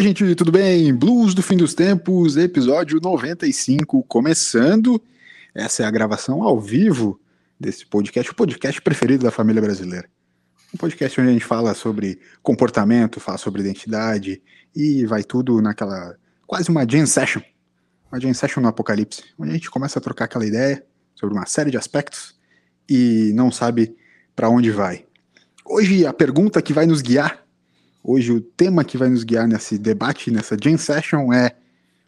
Fala, gente, tudo bem? Blues do Fim dos Tempos, episódio 95, começando. Essa é a gravação ao vivo desse podcast, o podcast preferido da família brasileira. Um podcast onde a gente fala sobre comportamento, fala sobre identidade e vai tudo naquela. quase uma jam session. Uma jam session no apocalipse, onde a gente começa a trocar aquela ideia sobre uma série de aspectos e não sabe para onde vai. Hoje a pergunta que vai nos guiar Hoje o tema que vai nos guiar nesse debate, nessa Jam Session é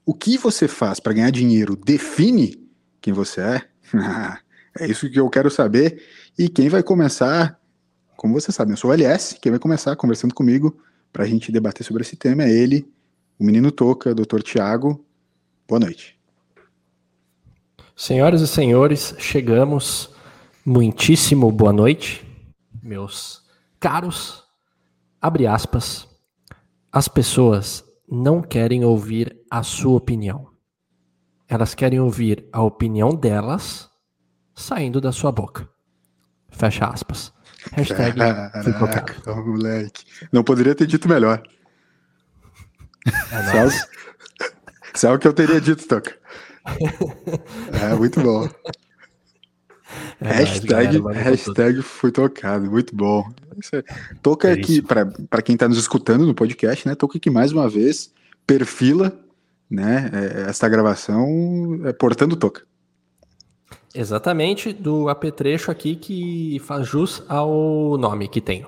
o que você faz para ganhar dinheiro define quem você é? é isso que eu quero saber. E quem vai começar, como você sabe, eu sou o LS, quem vai começar conversando comigo para a gente debater sobre esse tema é ele, o menino Toca, Dr. Tiago. Boa noite. Senhoras e senhores, chegamos. Muitíssimo boa noite, meus caros abre aspas, as pessoas não querem ouvir a sua opinião. Elas querem ouvir a opinião delas saindo da sua boca. Fecha aspas. Hashtag Caraca, moleque. Não poderia ter dito melhor. É Sabe o que eu teria dito, Toca? É, muito bom. É, hashtag, hashtag foi tocado, muito bom. É, toca é aqui, para quem está nos escutando no podcast, né? Toca aqui mais uma vez, perfila né, é, esta gravação é, portando toca. Exatamente, do apetrecho aqui que faz jus ao nome que tenho.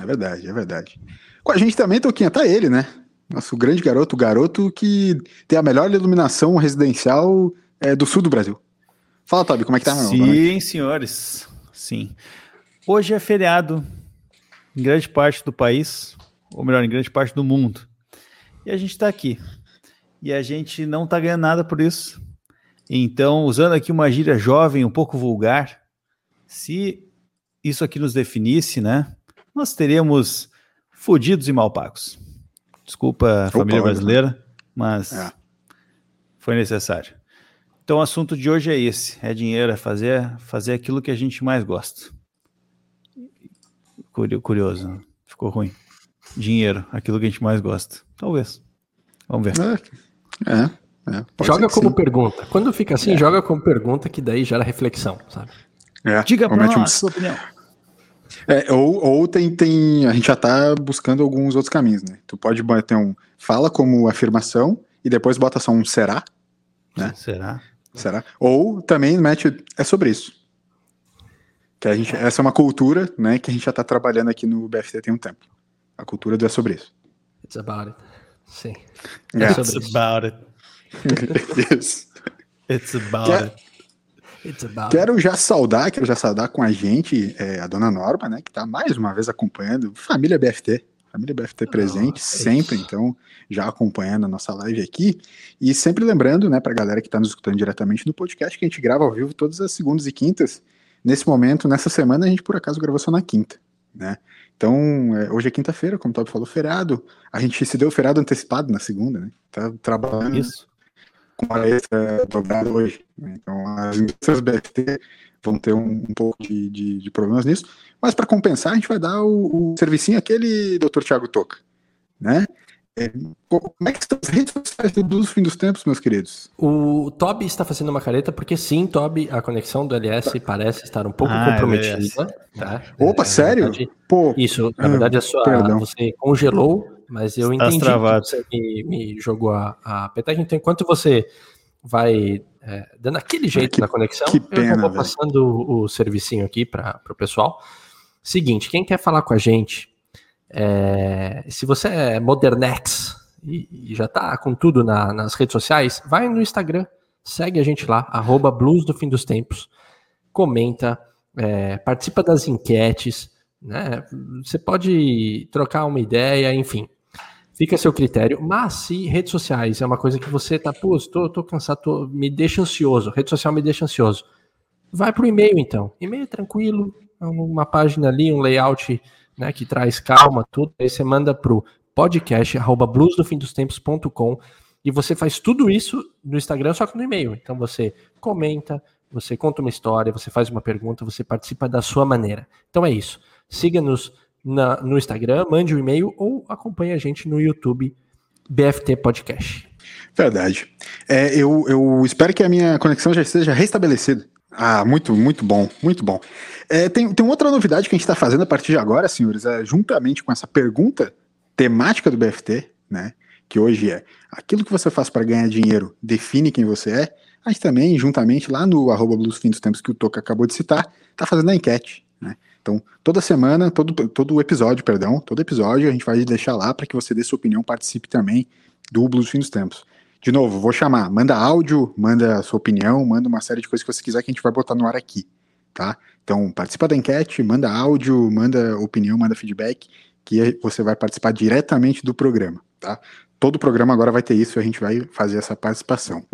É verdade, é verdade. Com a gente também, Toquinha, tá ele, né? Nosso grande garoto, o garoto que tem a melhor iluminação residencial é, do sul do Brasil. Fala, Tobi, como é que tá, meu Sim, senhores. Sim. Hoje é feriado em grande parte do país, ou melhor, em grande parte do mundo. E a gente está aqui. E a gente não está ganhando nada por isso. Então, usando aqui uma gíria jovem, um pouco vulgar, se isso aqui nos definisse, né? Nós teríamos fodidos e mal pagos. Desculpa, família Opa, brasileira, mas é. foi necessário. Então o assunto de hoje é esse: é dinheiro, é fazer, fazer aquilo que a gente mais gosta. Curioso, ficou ruim. Dinheiro, aquilo que a gente mais gosta. Talvez. Vamos ver. É, é, é joga como sim. pergunta. Quando fica assim, é. joga como pergunta, que daí gera reflexão, sabe? É, Diga pra nós, um... sua opinião. É, ou, ou tem, tem. A gente já tá buscando alguns outros caminhos, né? Tu pode bater um. Fala como afirmação e depois bota só um será. Né? Será? Será? Ou também mete. É sobre isso. Que a gente, essa é uma cultura né, que a gente já está trabalhando aqui no BFT tem um tempo. A cultura do é sobre isso. It's about it. Sim. É It's sobre about it. yes. It's about Quer, it. It's about quero já saudar, quero já saudar com a gente é, a dona Norma, né, que está mais uma vez acompanhando, família BFT. Família BFT presente sempre, isso. então já acompanhando a nossa live aqui. E sempre lembrando, né, para a galera que está nos escutando diretamente no podcast, que a gente grava ao vivo todas as segundas e quintas. Nesse momento, nessa semana, a gente por acaso gravou só na quinta, né? Então, é, hoje é quinta-feira, como o Tobi falou, feriado. A gente se deu feriado antecipado na segunda, né? Tá trabalhando Isso. com a extra dobrada hoje. Né? Então, as indústrias BFT vão ter um, um pouco de, de, de, problemas nisso. Mas para compensar, a gente vai dar o, o servicinho aquele Dr. Thiago Toca, né? É, como é que estão as redes sociais do Fim dos Tempos, meus queridos? O Toby está fazendo uma careta, porque sim, Toby, a conexão do LS tá. parece estar um pouco ah, é comprometida. Tá? Opa, é, sério? Verdade, Pô, isso, na verdade, a sua, perdão. você congelou, mas eu Estás entendi travado. que você me, me jogou a, a petagem. Então, enquanto você vai é, dando aquele jeito que, na conexão, pena, eu vou passando o, o servicinho aqui para o pessoal. Seguinte, quem quer falar com a gente, é, se você é modernex e, e já tá com tudo na, nas redes sociais, vai no Instagram, segue a gente lá, arroba Blues do Fim dos Tempos, comenta, é, participa das enquetes, né? Você pode trocar uma ideia, enfim. Fica a seu critério. Mas se redes sociais é uma coisa que você tá, pô, tô, tô cansado, tô, me deixa ansioso, rede social me deixa ansioso. Vai pro e-mail então. E-mail é tranquilo, é uma página ali, um layout né, que traz calma, tudo. Aí você manda pro podcast arroba bluesdofindostempos.com e você faz tudo isso no Instagram, só que no e-mail. Então você comenta, você conta uma história, você faz uma pergunta, você participa da sua maneira. Então é isso. Siga-nos na, no Instagram, mande um e-mail ou acompanhe a gente no YouTube BFT Podcast. Verdade. É, eu, eu espero que a minha conexão já esteja restabelecida. Ah, muito, muito bom, muito bom. É, tem, tem outra novidade que a gente está fazendo a partir de agora, senhores, é, juntamente com essa pergunta temática do BFT, né? Que hoje é aquilo que você faz para ganhar dinheiro define quem você é. A gente também, juntamente, lá no arroba Blues Fim dos Tempos que o Toca acabou de citar, tá fazendo a enquete. Então, toda semana, todo, todo episódio, perdão, todo episódio a gente vai deixar lá para que você dê sua opinião, participe também do Blues Fim dos Tempos. De novo, vou chamar, manda áudio, manda sua opinião, manda uma série de coisas que você quiser que a gente vai botar no ar aqui, tá? Então, participa da enquete, manda áudio, manda opinião, manda feedback, que você vai participar diretamente do programa, tá? Todo programa agora vai ter isso e a gente vai fazer essa participação.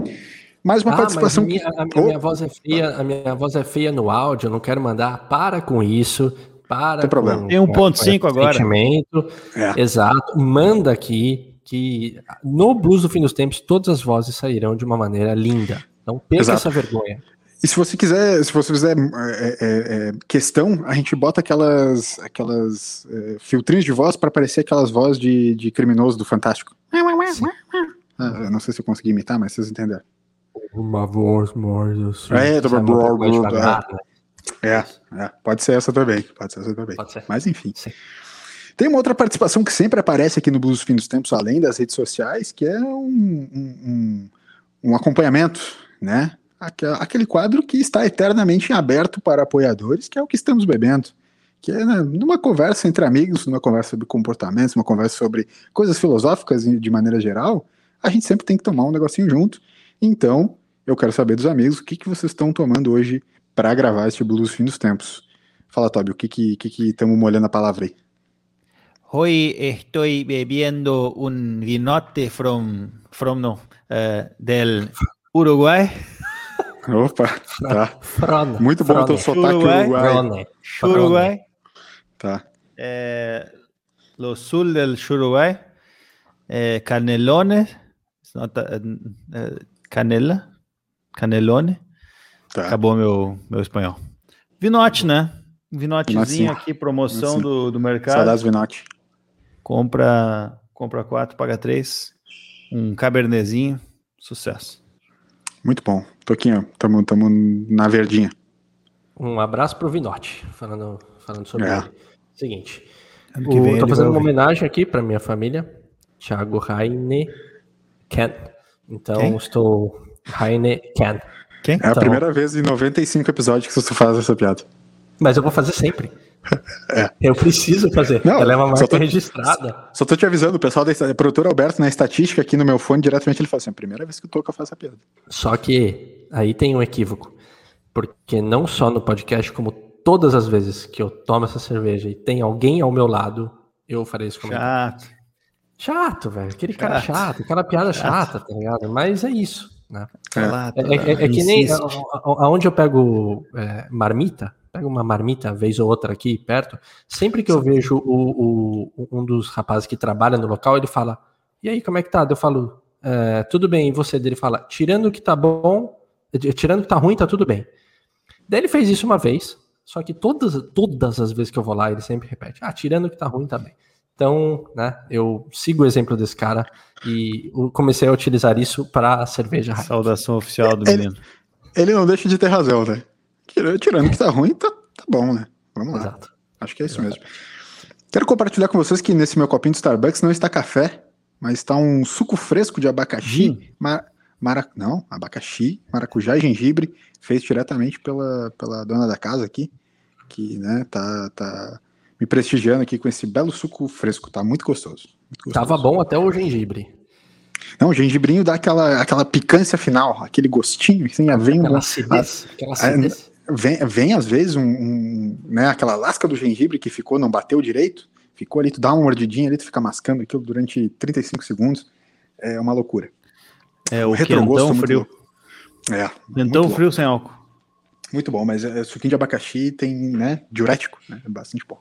Mais uma ah, participação. A minha, a, oh. minha voz é feia, a minha voz é feia no áudio, eu não quero mandar. Para com isso. Para Tem problema. Tem 1.5 agora. Sentimento. É. Exato. Manda aqui que no Blues do Fim dos Tempos todas as vozes sairão de uma maneira linda. Então perca essa vergonha. E se você quiser, se você fizer é, é, é, questão, a gente bota aquelas, aquelas é, filtrinhos de voz para aparecer aquelas vozes de, de criminoso do Fantástico. Ah, não sei se eu consegui imitar, mas vocês entenderam. Uma voz mais assim. É, devagar, né? é, é, pode ser essa também. Pode ser essa também. Mas enfim. Sim. Tem uma outra participação que sempre aparece aqui no Blues Fim dos Tempos, além das redes sociais, que é um, um, um acompanhamento, né? Aquele quadro que está eternamente aberto para apoiadores, que é o que estamos bebendo. Que é né, numa conversa entre amigos, numa conversa sobre comportamentos, uma conversa sobre coisas filosóficas de maneira geral, a gente sempre tem que tomar um negocinho junto. Então, eu quero saber dos amigos o que, que vocês estão tomando hoje para gravar este Blues Fim dos Tempos. Fala, Tobi, o que que estamos que que molhando a palavra aí? Hoy estoy bebiendo un vinote from, from no, uh, del Uruguay. Opa, tá. Muito bom o teu sotaque Uruguai. Uruguai. Uruguai. Tá. Eh, lo sul del Uruguay. Eh, canelones. Eh, canela. Canelone. Tá. Acabou meu, meu espanhol. Vinote, né? Vinotezinho aqui, promoção do, do mercado. Saudades Vinote. Compra, compra quatro, paga três. Um cabernezinho, sucesso. Muito bom. Toquinho, tamo, tamo na verdinha. Um abraço pro Vinote, falando, falando sobre é. ele. Seguinte, o, tô fazendo uma homenagem aqui para minha família, Thiago Raine Ken. Então Quem? estou Raine Ken. Quem? É então, a primeira vez em 95 episódios que você faz essa piada. Mas eu vou fazer sempre. É. Eu preciso fazer. Não, Ela é uma marca tô, registrada. Só tô te avisando, o pessoal da produtor Alberto, na estatística aqui no meu fone, diretamente ele fala assim: a primeira vez que o Toca faz essa piada. Só que aí tem um equívoco. Porque não só no podcast, como todas as vezes que eu tomo essa cerveja e tem alguém ao meu lado, eu farei isso comigo. Chato. Chato, velho. Aquele chato. cara chato, aquela piada chato. chata, tá ligado? Mas é isso. Né? É. É, é, é, que nem aonde eu pego é, marmita, pego uma marmita vez ou outra aqui perto, sempre que eu vejo o, o, um dos rapazes que trabalha no local, ele fala, e aí, como é que tá? Eu falo, é, tudo bem, e você? Ele fala, tirando que tá bom, tirando que tá ruim, tá tudo bem. Daí ele fez isso uma vez, só que todas, todas as vezes que eu vou lá, ele sempre repete, ah, tirando que tá ruim, tá bem. Então, né, eu sigo o exemplo desse cara e comecei a utilizar isso para a cerveja. Saudação oficial do menino. Ele, ele não deixa de ter razão, né? Tirando que tá ruim, tá, tá bom, né? Vamos lá. Exato. Acho que é isso Exato. mesmo. Quero compartilhar com vocês que nesse meu copinho de Starbucks não está café, mas está um suco fresco de abacaxi. Hum. Mar, mara, não, abacaxi, maracujá e gengibre, feito diretamente pela, pela dona da casa aqui, que né, tá, tá me prestigiando aqui com esse belo suco fresco. Tá muito gostoso. Muito gostoso. Tava bom até o gengibre. Não, o gengibrinho dá aquela, aquela picância final, aquele gostinho, assim, vem aquela acidez, aquela acidez vem, vem às vezes um, um, né, aquela lasca do gengibre que ficou, não bateu direito, ficou ali, tu dá uma mordidinha ali, tu fica mascando aquilo durante 35 segundos, é uma loucura. É, o, o retrogosto frio. É. Quentão frio sem álcool. Muito bom, mas é, suquinho de abacaxi tem, né, diurético, né, é bastante bom.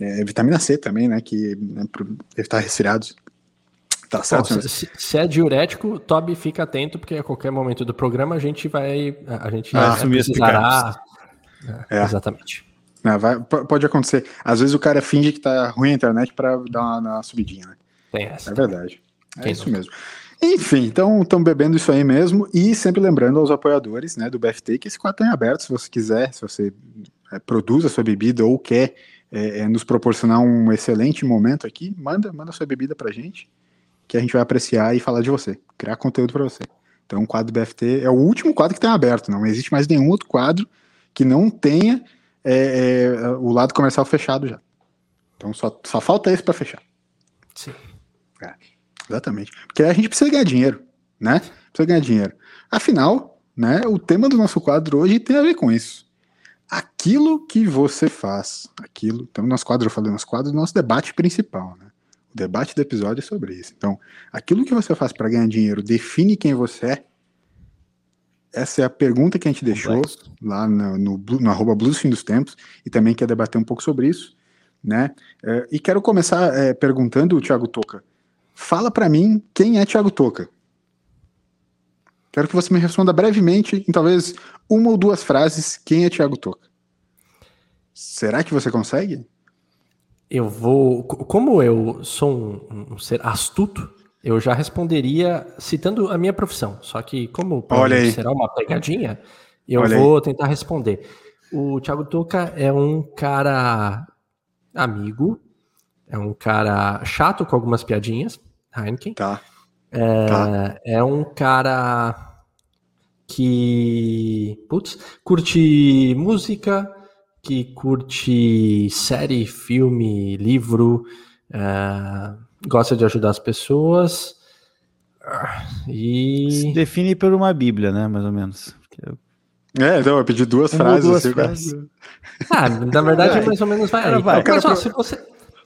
É, vitamina C também, né, que né, para evitar resfriados. Tá certo. se, se, é diurético, Toby fica atento, porque a qualquer momento do programa a gente vai. A gente ah, assumir precisará. É, é. Exatamente. É, vai, pode acontecer. Às vezes o cara finge que tá ruim a internet para dar uma, uma, subidinha, né? Tem essa. É verdade. É isso mesmo. Enfim, então estamos bebendo isso aí mesmo e sempre lembrando aos apoiadores né, do BFT que esse quadro está em aberto, se você quiser, se você é, produz a sua bebida ou quer é, é, nos proporcionar um excelente momento aqui, manda, manda sua bebida pra gente, que a gente vai apreciar e falar de você, criar conteúdo para você. Então o quadro BFT é o último quadro que tem aberto, não existe mais nenhum outro quadro que não tenha é, é, o lado comercial fechado já. Então só, só falta esse para fechar. Sim. É. Exatamente. Porque a gente precisa ganhar dinheiro, né? Precisa ganhar dinheiro. Afinal, né, o tema do nosso quadro hoje tem a ver com isso. Aquilo que você faz, aquilo. Então, nosso quadro, eu falei, nosso quadro é o nosso debate principal, né? O debate do episódio é sobre isso. Então, aquilo que você faz para ganhar dinheiro define quem você é. Essa é a pergunta que a gente deixou Complexo. lá no, no, no arroba Blues Fim dos Tempos e também quer debater um pouco sobre isso, né? É, e quero começar é, perguntando, Thiago Toca, Fala para mim quem é Thiago Toca. Quero que você me responda brevemente, em talvez uma ou duas frases, quem é Thiago Toca. Será que você consegue? Eu vou. Como eu sou um, um ser astuto, eu já responderia citando a minha profissão. Só que, como será uma pegadinha, eu Olha vou aí. tentar responder. O Thiago Toca é um cara amigo, é um cara chato com algumas piadinhas, Heineken. Tá. É, tá. é um cara que, putz, curte música, que curte série, filme, livro, é, gosta de ajudar as pessoas. E. Se define por uma Bíblia, né? Mais ou menos. É, então eu pedi duas frases. Duas assim, frases. Ah, na verdade, é. mais ou menos vai. vai. Então, mas, ó, se você,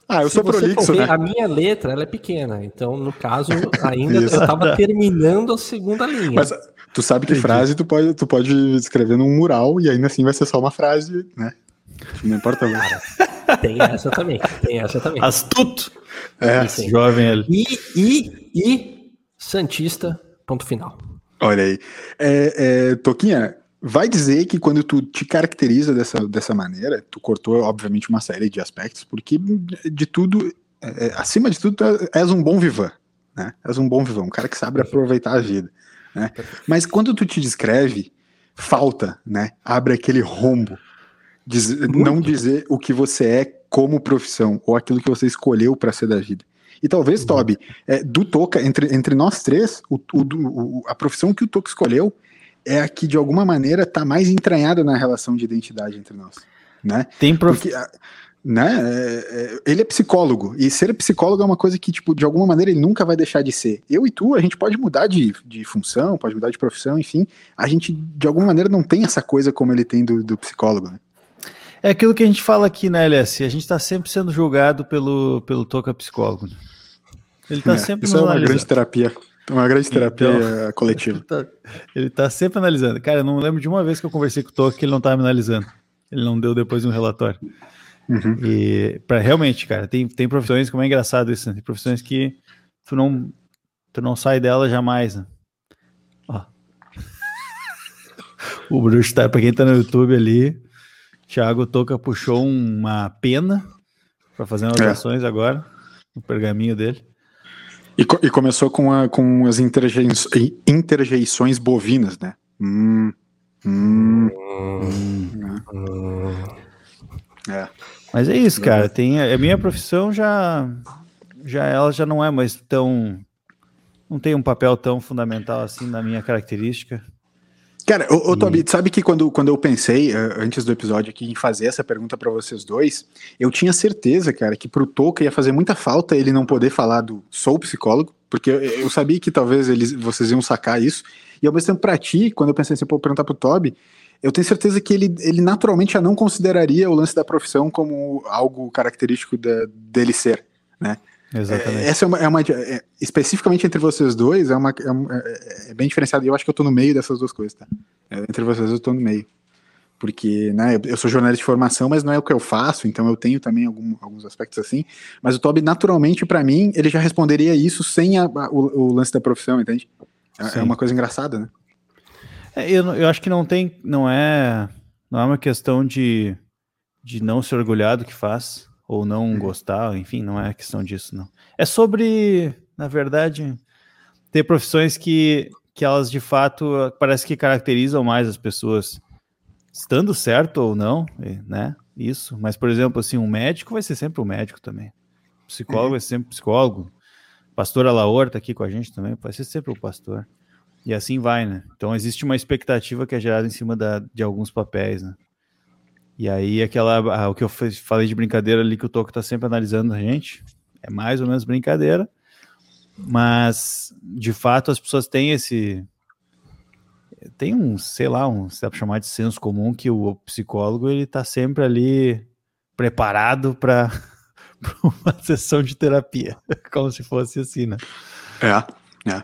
ah, eu sou prolixo, né? A minha letra, ela é pequena, então no caso ainda eu estava terminando a segunda linha. Mas tu sabe que Entendi. frase tu pode, tu pode escrever num mural e ainda assim vai ser só uma frase, né? Não importa mais. Tem essa também, tem essa também. Astuto! É, Sim. jovem ali. E, e, e Santista, ponto final. Olha aí. É, é, Toquinha, Vai dizer que quando tu te caracteriza dessa, dessa maneira, tu cortou, obviamente, uma série de aspectos, porque de tudo, é, é acima de tudo, tu és um bom vivan, né? És um bom vivan, um cara que sabe aproveitar a vida, né? Mas quando tu te descreve, falta, né? Abre aquele rombo. Diz, não dizer o que você é como profissão, ou aquilo que você escolheu para ser da vida. E talvez. Toby, é, do Toca, entre, entre nós três, o, o, o, a profissão que o Toca escolheu é a que de alguma maneira está mais entranhada na relação de identidade entre nós, né? Tem prof... Porque, né? É, é, ele é psicólogo e ser psicólogo é uma coisa que tipo de alguma maneira ele nunca vai deixar de ser. Eu e tu a gente pode mudar de, de função, pode mudar de profissão, enfim, a gente de alguma maneira não tem essa coisa como ele tem do, do psicólogo, né? É aquilo que a gente fala aqui na LS, a gente está sempre sendo julgado pelo, pelo toca psicólogo. Né? Ele está é, sempre Isso é uma grande terapia. Uma grande terapia então, coletiva. Ele tá, ele tá, sempre analisando. Cara, eu não lembro de uma vez que eu conversei com o Toque que ele não estava me analisando. Ele não deu depois um relatório. Uhum. E para realmente, cara, tem, tem profissões, como é engraçado isso, né? Tem profissões que tu não, tu não sai dela jamais, né? Ó. o bruxo tá, pra quem tá no YouTube ali, Thiago Toca puxou uma pena para fazer anotações é. agora, no pergaminho dele. E, e começou com, a, com as interjeições, interjeições bovinas, né? Hum, hum, hum, é. Mas é isso, cara. Tem a, a minha profissão já, já ela já não é mais tão não tem um papel tão fundamental assim na minha característica. Cara, ô, ô Tobi, sabe que quando, quando eu pensei, uh, antes do episódio aqui, em fazer essa pergunta para vocês dois, eu tinha certeza, cara, que pro Toca ia fazer muita falta ele não poder falar do sou psicólogo, porque eu, eu sabia que talvez eles, vocês iam sacar isso, e ao mesmo tempo pra ti, quando eu pensei assim, pô, perguntar pro Toby, eu tenho certeza que ele, ele naturalmente já não consideraria o lance da profissão como algo característico da, dele ser, né? Exatamente. É, essa é uma, é uma é, especificamente entre vocês dois, é, uma, é, é, é bem diferenciado. E eu acho que eu tô no meio dessas duas coisas, tá? É, entre vocês eu tô no meio. Porque, né, eu sou jornalista de formação, mas não é o que eu faço, então eu tenho também algum, alguns aspectos assim. Mas o Toby, naturalmente, para mim, ele já responderia isso sem a, a, o, o, lance da profissão, entende? É, é uma coisa engraçada, né? eu, eu acho que não tem, não é, não é uma questão de, de não se orgulhar do que faz ou não uhum. gostar, enfim, não é questão disso, não. É sobre Na verdade, tem profissões que, que elas de fato parece que caracterizam mais as pessoas, estando certo ou não, né? Isso. Mas, por exemplo, assim, um médico vai ser sempre um médico também. Psicólogo uhum. vai ser sempre psicólogo. Pastora Laor tá aqui com a gente também, vai ser sempre o pastor. E assim vai, né? Então existe uma expectativa que é gerada em cima da, de alguns papéis, né? E aí aquela, o que eu falei de brincadeira ali que o Toco tá sempre analisando a gente, é mais ou menos brincadeira, mas de fato as pessoas têm esse tem um, sei lá, um, se dá para chamar de senso comum que o psicólogo ele tá sempre ali preparado para uma sessão de terapia, como se fosse assim, né? É, é.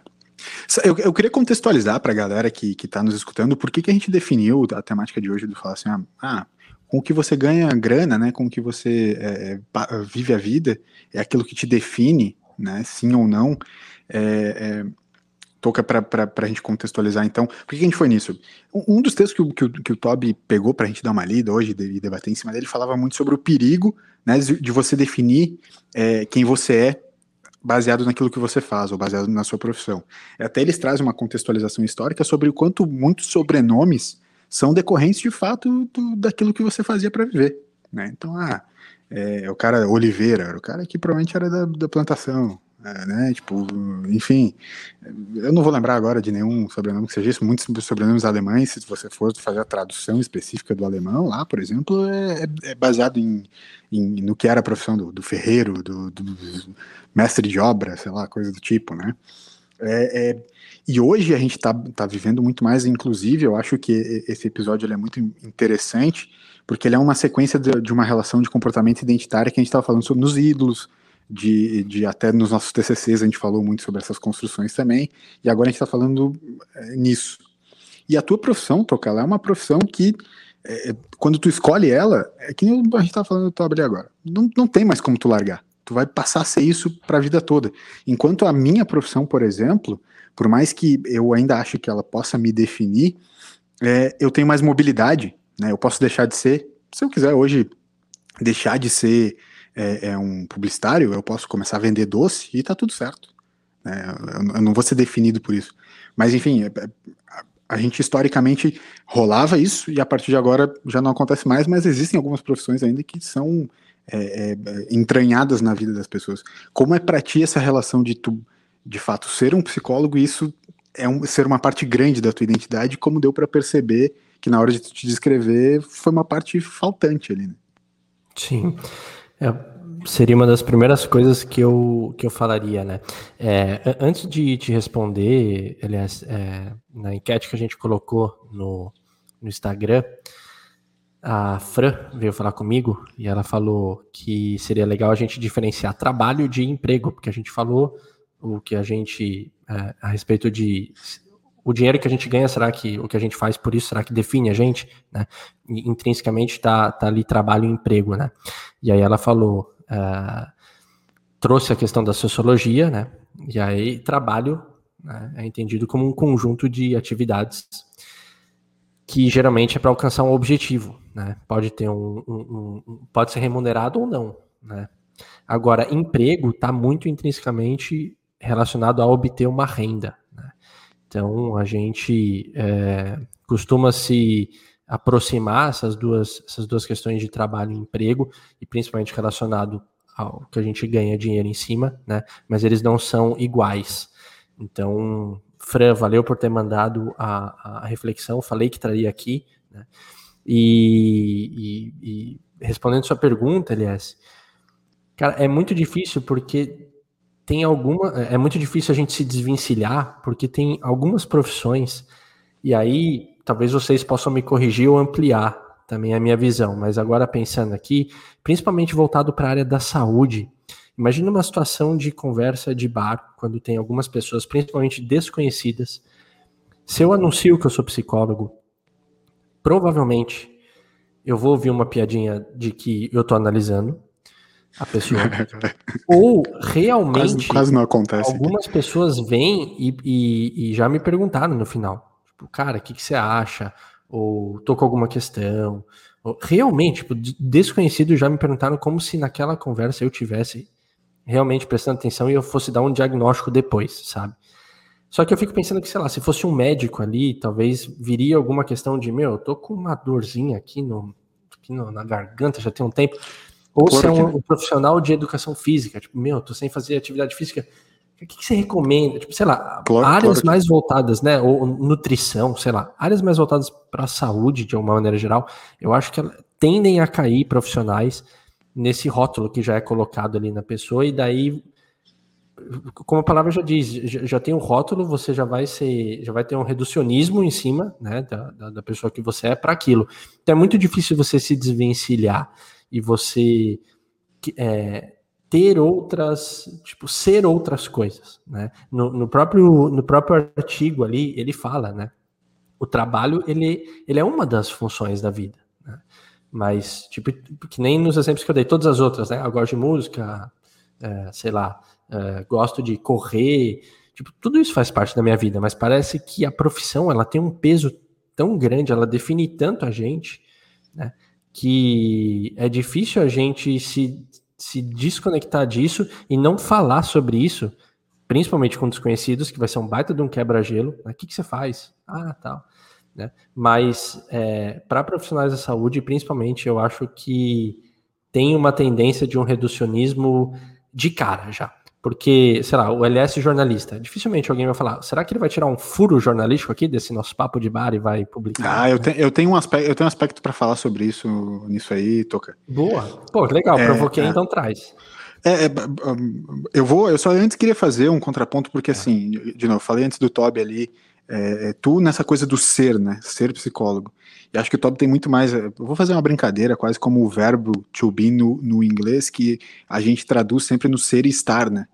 Eu, eu queria contextualizar para a galera que está nos escutando por que, que a gente definiu a temática de hoje de falar assim, ah, ah com o que você ganha grana, né, com o que você é, é vive a vida, é aquilo que te define, né, sim ou não, é, é, toca para a gente contextualizar então, por que, a gente foi nisso? Um, um dos textos que o, que o, que o Toby pegou para a gente dar uma lida hoje e debater em cima dele, falava muito sobre o perigo né, de você definir é, quem você é baseado naquilo que você faz ou baseado na sua profissão. Até eles trazem uma contextualização histórica sobre o quanto muitos sobrenomes são decorrentes de fato do, daquilo que você fazia para viver. Né? Então, ah, é, o cara Oliveira, o cara que provavelmente era da, da plantação, é, né? Tipo, enfim, eu não vou lembrar agora de nenhum sobrenome que seja isso, muitos sobrenomes alemães, se você for fazer a tradução específica do alemão, lá, por exemplo, é, é, é baseado em, em, no que era a profissão do, do ferreiro, do, do, mestre de obra, sei lá, coisa do tipo, né? É, é, e hoje a gente está tá vivendo muito mais, inclusive, eu acho que esse episódio é muito interessante, porque ele é uma sequência de, de uma relação de comportamento identitário que a gente estava falando sobre nos ídolos, de, de até nos nossos TCCs a gente falou muito sobre essas construções também, e agora a gente está falando é, nisso. E a tua profissão, Toca, é uma profissão que, é, é quando tu escolhe ela, é que a gente está falando do Tobre agora, não, não tem mais como tu largar. Tu vai passar a ser isso para a vida toda. Enquanto a minha profissão, por exemplo, por mais que eu ainda ache que ela possa me definir, é, eu tenho mais mobilidade, né? Eu posso deixar de ser, se eu quiser hoje deixar de ser é, é, um publicitário, eu posso começar a vender doce e tá tudo certo. Né? Eu, eu, não vou ser definido por isso. Mas enfim, é, é, a gente historicamente rolava isso e a partir de agora já não acontece mais, mas existem algumas profissões ainda que são é, é, entranhadas na vida das pessoas. Como é para ti essa relação de tu, de fato, ser um psicólogo isso é um, ser uma parte grande da tua identidade, como deu para perceber que na hora de te descrever foi uma parte faltante ali, né? Sim. É, seria uma das primeiras coisas que eu, que eu falaria, né? É, antes de te responder, aliás, é, na enquete que a gente colocou no, no Instagram, a Fran veio falar comigo e ela falou que seria legal a gente diferenciar trabalho de emprego, porque a gente falou o que a gente é, a respeito de o dinheiro que a gente ganha, será que o que a gente faz por isso, será que define a gente? Né? intrinsecamente está tá ali trabalho e emprego, né? E aí ela falou, uh, trouxe a questão da sociologia, né? E aí trabalho né, é entendido como um conjunto de atividades que geralmente é para alcançar um objetivo, né? Pode ter um, um, um, pode ser remunerado ou não, né? Agora, emprego está muito intrinsecamente relacionado a obter uma renda, então, a gente é, costuma se aproximar essas duas, essas duas questões de trabalho e emprego, e principalmente relacionado ao que a gente ganha dinheiro em cima, né? Mas eles não são iguais. Então, Fran, valeu por ter mandado a, a reflexão, falei que traria aqui, né? E, e, e respondendo sua pergunta, Elias, cara, é muito difícil porque tem alguma. É muito difícil a gente se desvencilhar, porque tem algumas profissões, e aí talvez vocês possam me corrigir ou ampliar também a minha visão, mas agora pensando aqui, principalmente voltado para a área da saúde. Imagina uma situação de conversa de bar, quando tem algumas pessoas, principalmente desconhecidas. Se eu anuncio que eu sou psicólogo, provavelmente eu vou ouvir uma piadinha de que eu estou analisando, a pessoa. Ou realmente. Quase, quase, não acontece. Algumas pessoas vêm e, e, e, já me perguntaram no final. Tipo, cara, o que, que, você acha? Ou tô com alguma questão. Ou, realmente, tipo, desconhecidos já me perguntaram como se naquela conversa eu tivesse realmente prestando atenção e eu fosse dar um diagnóstico depois, sabe? Só que eu fico pensando que, sei lá, se fosse um médico ali, talvez viria alguma questão de, meu, eu tô com uma dorzinha aqui, no, aqui no, na garganta já tem um tempo. Ou se é um, um, profissional de educação física, tipo, meu, tô sem fazer atividade física, o que, que você recomenda? Tipo, sei lá, claro, áreas claro. mais voltadas, né? Ou nutrição, sei lá, áreas mais voltadas para a saúde, de uma maneira geral, eu acho que tendem a cair profissionais nesse rótulo que já é colocado ali na pessoa, e daí, como a palavra já diz, já, já tem um rótulo, você já vai ser, já vai ter um reducionismo em cima, né, da, da, da pessoa que você é para aquilo. Então é muito difícil você se desvencilhar e você é, ter outras, tipo, ser outras coisas, né? No, no, próprio, no próprio artigo ali, ele fala, né? O trabalho, ele, ele é uma das funções da vida, né? Mas, tipo, que nem nos exemplos que eu dei, todas as outras, né? Eu gosto de música, é, sei lá, é, gosto de correr, tipo, tudo isso faz parte da minha vida, mas parece que a profissão, ela tem um peso tão grande, ela define tanto a gente, né? Que é difícil a gente se se desconectar disso e não falar sobre isso, principalmente com desconhecidos, que vai ser um baita de um quebra-gelo. Né? O que, que você faz? Ah, tal. Né? Mas é, para profissionais da saúde, principalmente, eu acho que tem uma tendência de um reducionismo de cara já. Porque, sei lá, o LS jornalista, dificilmente alguém vai falar, será que ele vai tirar um furo jornalístico aqui desse nosso papo de bar e vai publicar? Ah, eu, te, eu tenho um aspecto, eu tenho um aspecto para falar sobre isso nisso aí, Toca. Boa. Pô, legal, é, provoquei, é, então traz. É, é, eu vou, eu só antes queria fazer um contraponto, porque assim, de novo, falei antes do Toby ali, é, é, tu nessa coisa do ser, né? Ser psicólogo. E acho que o Toby tem muito mais. Eu vou fazer uma brincadeira, quase como o verbo to be no, no inglês, que a gente traduz sempre no ser e estar, né?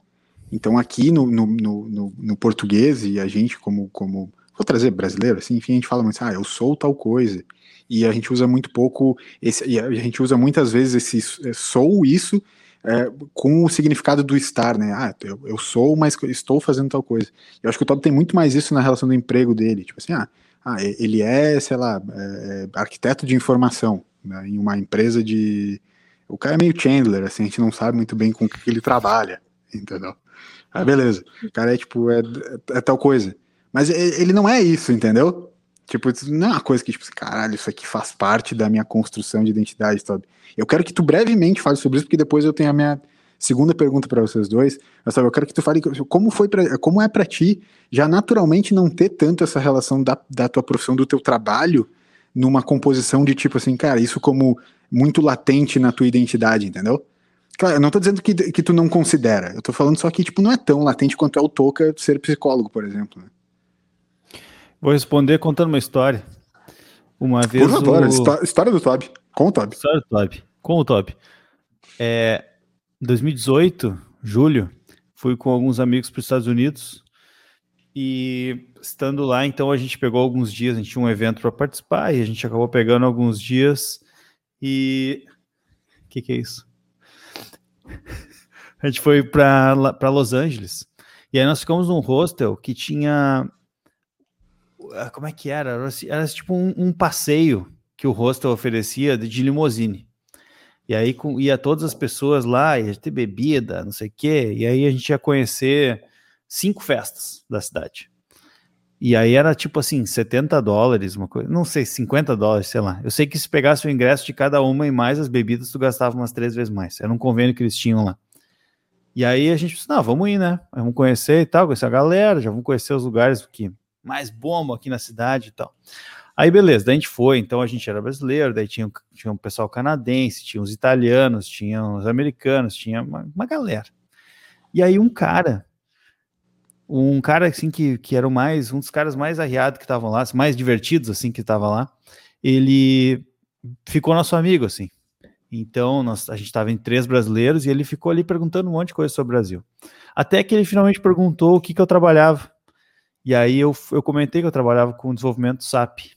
Então aqui no, no, no, no, português, e a gente como, como, vou trazer brasileiro, assim, enfim, a gente fala muito, ah, eu sou tal coisa, e a gente usa muito pouco, esse, e a gente usa muitas vezes esse é, sou isso é, com o significado do estar, né, ah, eu, eu sou, mas estou fazendo tal coisa. Eu acho que o Todd tem muito mais isso na relação do emprego dele, tipo assim, ah, ah ele é, sei lá, é, é, arquiteto de informação, né, em uma empresa de... O cara é meio Chandler, assim, a gente não sabe muito bem com o que ele trabalha, entendeu? Ah, beleza. O cara é tipo, é, é, tal coisa. Mas ele não é isso, entendeu? Tipo, não é uma coisa que, tipo, caralho, isso aqui faz parte da minha construção de identidade, sabe? Eu quero que tu brevemente fale sobre isso, porque depois eu tenho a minha segunda pergunta para vocês dois. Mas, sabe, eu quero que tu fale como foi pra, como é para ti já naturalmente não ter tanto essa relação da, da tua profissão, do teu trabalho, numa composição de tipo assim, cara, isso como muito latente na tua identidade, entendeu? Claro, eu não tô dizendo que, que tu não considera. Eu tô falando só que, tipo, não é tão latente quanto é o Toca ser psicólogo, por exemplo. Né? Vou responder contando uma história. Uma vez. Por favor, o... história do Toby. Com o Toby. História do Toby. Com o Toby. É, 2018, julho, fui com alguns amigos para os Estados Unidos. E estando lá, então a gente pegou alguns dias, a gente tinha um evento para participar e a gente acabou pegando alguns dias. E. O que, que é isso? a gente foi para Los Angeles. E aí nós ficamos num hostel que tinha. Ah, como é que era? Era, era tipo um, um, passeio que o hostel oferecia de, de limousine. E aí com, ia todas as pessoas lá, ia ter bebida, não sei o quê. E aí a gente ia conhecer cinco festas da cidade. E aí era tipo assim, 70 dólares, uma coisa, não sei, 50 dólares, sei lá. Eu sei que se pegasse o ingresso de cada uma e mais as bebidas, tu gastava umas três vezes mais. Era um convênio que eles tinham lá. E aí a gente pensou, não, vamos ir, né? Vamos conhecer e tal, conhecer a galera, já vamos conhecer os lugares que mais bombam aqui na cidade e tal. Aí beleza, daí a gente foi, então a gente era brasileiro, daí tinha, tinha um pessoal canadense, tinha uns italianos, tinha uns americanos, tinha uma, uma galera. E aí um cara um cara assim que, que era o mais um dos caras mais arriados que estavam lá, mais divertidos assim que estava lá, ele ficou nosso amigo assim. Então nós, a gente estava em três brasileiros e ele ficou ali perguntando um monte de coisa sobre o Brasil. Até que ele finalmente perguntou o que, que eu trabalhava. E aí eu, eu comentei que eu trabalhava com desenvolvimento SAP.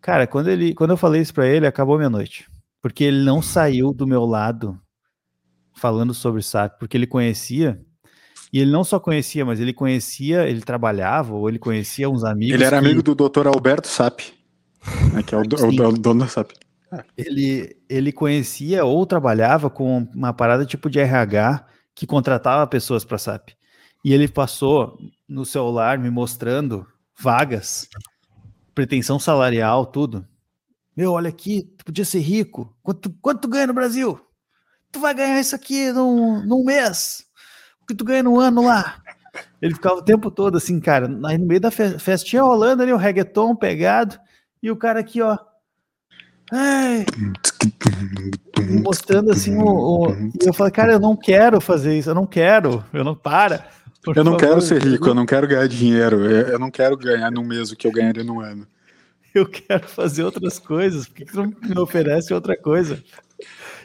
Cara, quando, ele, quando eu falei isso para ele, acabou minha noite. Porque ele não saiu do meu lado falando sobre SAP, porque ele conhecia e ele não só conhecia, mas ele conhecia, ele trabalhava, ou ele conhecia uns amigos. Ele era que... amigo do Dr. Alberto Sap, né, que é o, o, o dono da Sap. Ele, ele conhecia ou trabalhava com uma parada tipo de RH que contratava pessoas para SAP. E ele passou no celular me mostrando vagas, pretensão salarial, tudo. Meu, olha aqui, tu podia ser rico. Quanto, quanto tu ganha no Brasil? Tu vai ganhar isso aqui num, num mês. O que tu ganha no ano lá? Ele ficava o tempo todo assim, cara, aí no meio da festinha rolando ali, o reggaeton pegado, e o cara aqui, ó. Ai, mostrando assim o, o, E eu falei, cara, eu não quero fazer isso, eu não quero, eu não para. Eu não favor, quero ser rico, eu não quero ganhar dinheiro, eu não quero ganhar no mês o que eu ganharia no ano. Eu quero fazer outras coisas, por que, que não me oferece outra coisa?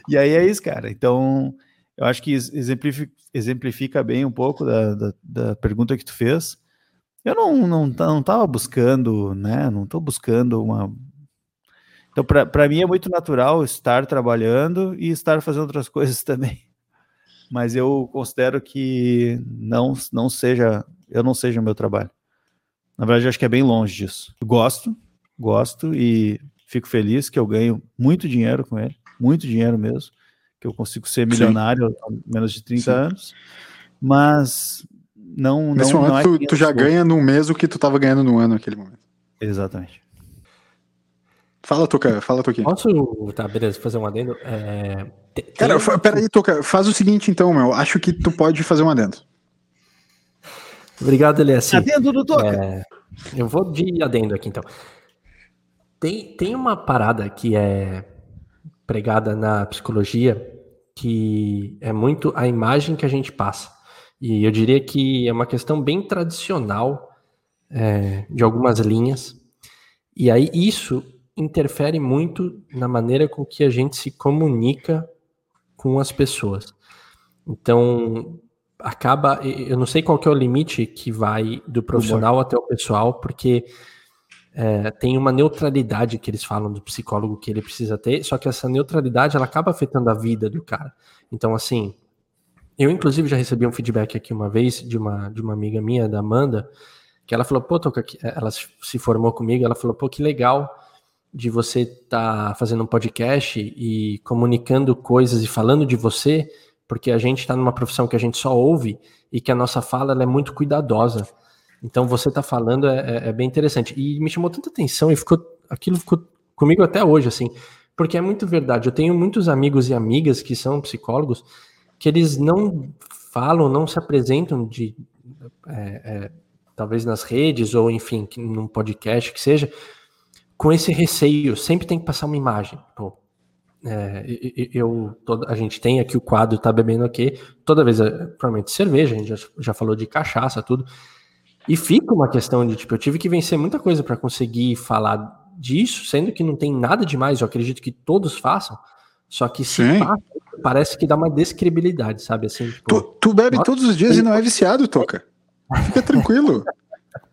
E aí é isso, cara. Então, eu acho que exemplifica, exemplifica bem um pouco da, da, da, pergunta que tu fez. Eu não, não, não tava buscando, né? Não estou buscando uma então, para mim é muito natural estar trabalhando e estar fazendo outras coisas também. Mas eu considero que não, não seja, eu não seja o meu trabalho. Na verdade, eu acho que é bem longe disso. Eu gosto, gosto e fico feliz que eu ganho muito dinheiro com ele, muito dinheiro mesmo, que eu consigo ser milionário Sim. há menos de 30 Sim. anos, mas não. Nesse não, momento, não é tu, tu já ganha no mês o que tu estava ganhando no ano naquele momento. Exatamente. Fala, Toca, fala, Toquinho. Posso, tá, beleza, fazer um adendo? É... Tem... Cara, peraí, Toca, faz o seguinte então, meu, acho que tu pode fazer um adendo. Obrigado, Elias. Adendo do Toca. É... Eu vou de adendo aqui, então. Tem, tem uma parada que é pregada na psicologia que é muito a imagem que a gente passa. E eu diria que é uma questão bem tradicional é, de algumas linhas. E aí isso interfere muito na maneira com que a gente se comunica com as pessoas. Então, acaba. Eu não sei qual é o limite que vai do profissional até o pessoal, porque é, tem uma neutralidade que eles falam do psicólogo que ele precisa ter, só que essa neutralidade ela acaba afetando a vida do cara. Então, assim, eu inclusive já recebi um feedback aqui uma vez de uma, de uma amiga minha, da Amanda, que ela falou, pô, Toca, ela se formou comigo, ela falou, pô, que legal de você estar tá fazendo um podcast e comunicando coisas e falando de você, porque a gente está numa profissão que a gente só ouve e que a nossa fala é muito cuidadosa. Então você está falando é, é, é, bem interessante. E me chamou tanta atenção e ficou aquilo ficou comigo até hoje, assim, porque é muito verdade. Eu tenho muitos amigos e amigas que são psicólogos que eles não falam, não se apresentam de é, é talvez nas redes ou enfim, num podcast que seja, com esse receio, sempre tem que passar uma imagem. Pô, é, eu, toda, a gente tem aqui o quadro Tá Bebendo Aqui, toda vez, é, provavelmente cerveja, a gente já, já falou de cachaça, tudo. E fica uma questão de, tipo, eu tive que vencer muita coisa para conseguir falar disso, sendo que não tem nada demais, eu acredito que todos façam, só que se passa, parece que dá uma descredibilidade, sabe? Assim, tipo, tu, tu bebe todos os dias e não é viciado, Toca. Fica tranquilo.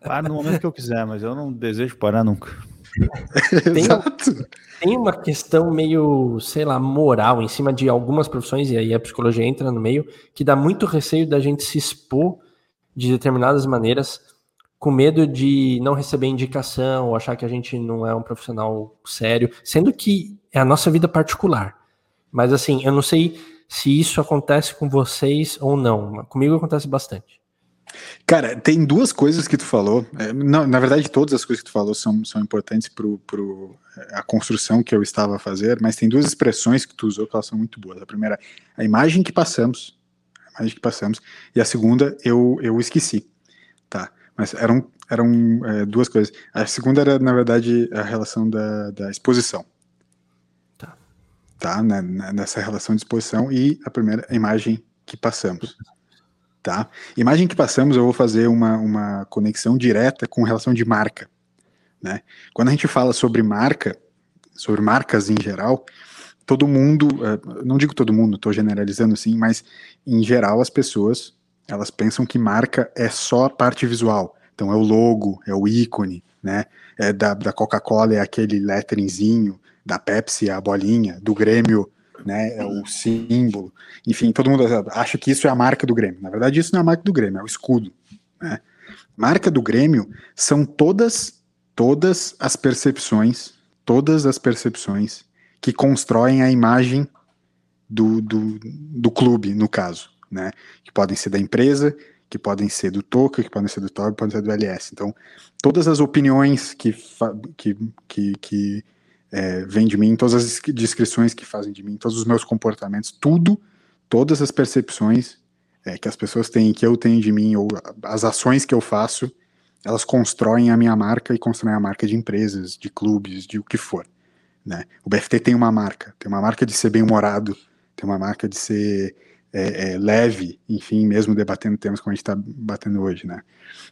Para no momento que eu quiser, mas eu não desejo parar nunca. tem, tem uma questão meio, sei lá, moral em cima de algumas profissões, e aí a psicologia entra no meio, que dá muito receio da gente se expor de determinadas maneiras, com medo de não receber indicação, ou achar que a gente não é um profissional sério, sendo que é a nossa vida particular. Mas assim, eu não sei se isso acontece com vocês ou não. Comigo acontece bastante. Cara, tem duas coisas que tu falou. É, não, na verdade, todas as coisas que tu falou são, são importantes para é, a construção que eu estava a fazer, mas tem duas expressões que tu usou que elas são muito boas. A primeira, a imagem que passamos, a imagem que passamos, e a segunda, eu, eu esqueci. Tá, mas eram, eram é, duas coisas. A segunda era, na verdade, a relação da, da exposição. Tá. Tá, né, nessa relação de exposição, e a primeira, a imagem que passamos. Tá? Imagem que passamos, eu vou fazer uma, uma conexão direta com relação de marca. Né? Quando a gente fala sobre marca, sobre marcas em geral, todo mundo, eh, não digo todo mundo, estou generalizando assim, mas em geral as pessoas elas pensam que marca é só a parte visual. Então é o logo, é o ícone, né? É da, da Coca-Cola é aquele letteringzinho, da Pepsi é a bolinha, do Grêmio né? É o símbolo. Enfim, todo mundo acha que isso é a marca do Grêmio. Na verdade, isso não é a marca do Grêmio, é o escudo. Né? Marca do Grêmio são todas, todas as percepções, todas as percepções que constroem a imagem do, do, do clube, no caso. né? Que podem ser da empresa, que podem ser do Toca, que podem ser do Tob, podem ser do LS. Então, todas as opiniões que, que, que, que é, vêm de mim, todas as descrições que fazem de mim, todos os meus comportamentos, tudo, todas as percepções é, que as pessoas têm, que eu tenho de mim, ou as ações que eu faço, elas constroem a minha marca e constroem a marca de empresas, de clubes, de o que for. Né? O BFT tem uma marca, tem uma marca de ser bem-humorado, tem uma marca de ser é, é, leve, enfim, mesmo debatendo temas como a gente está batendo hoje, né?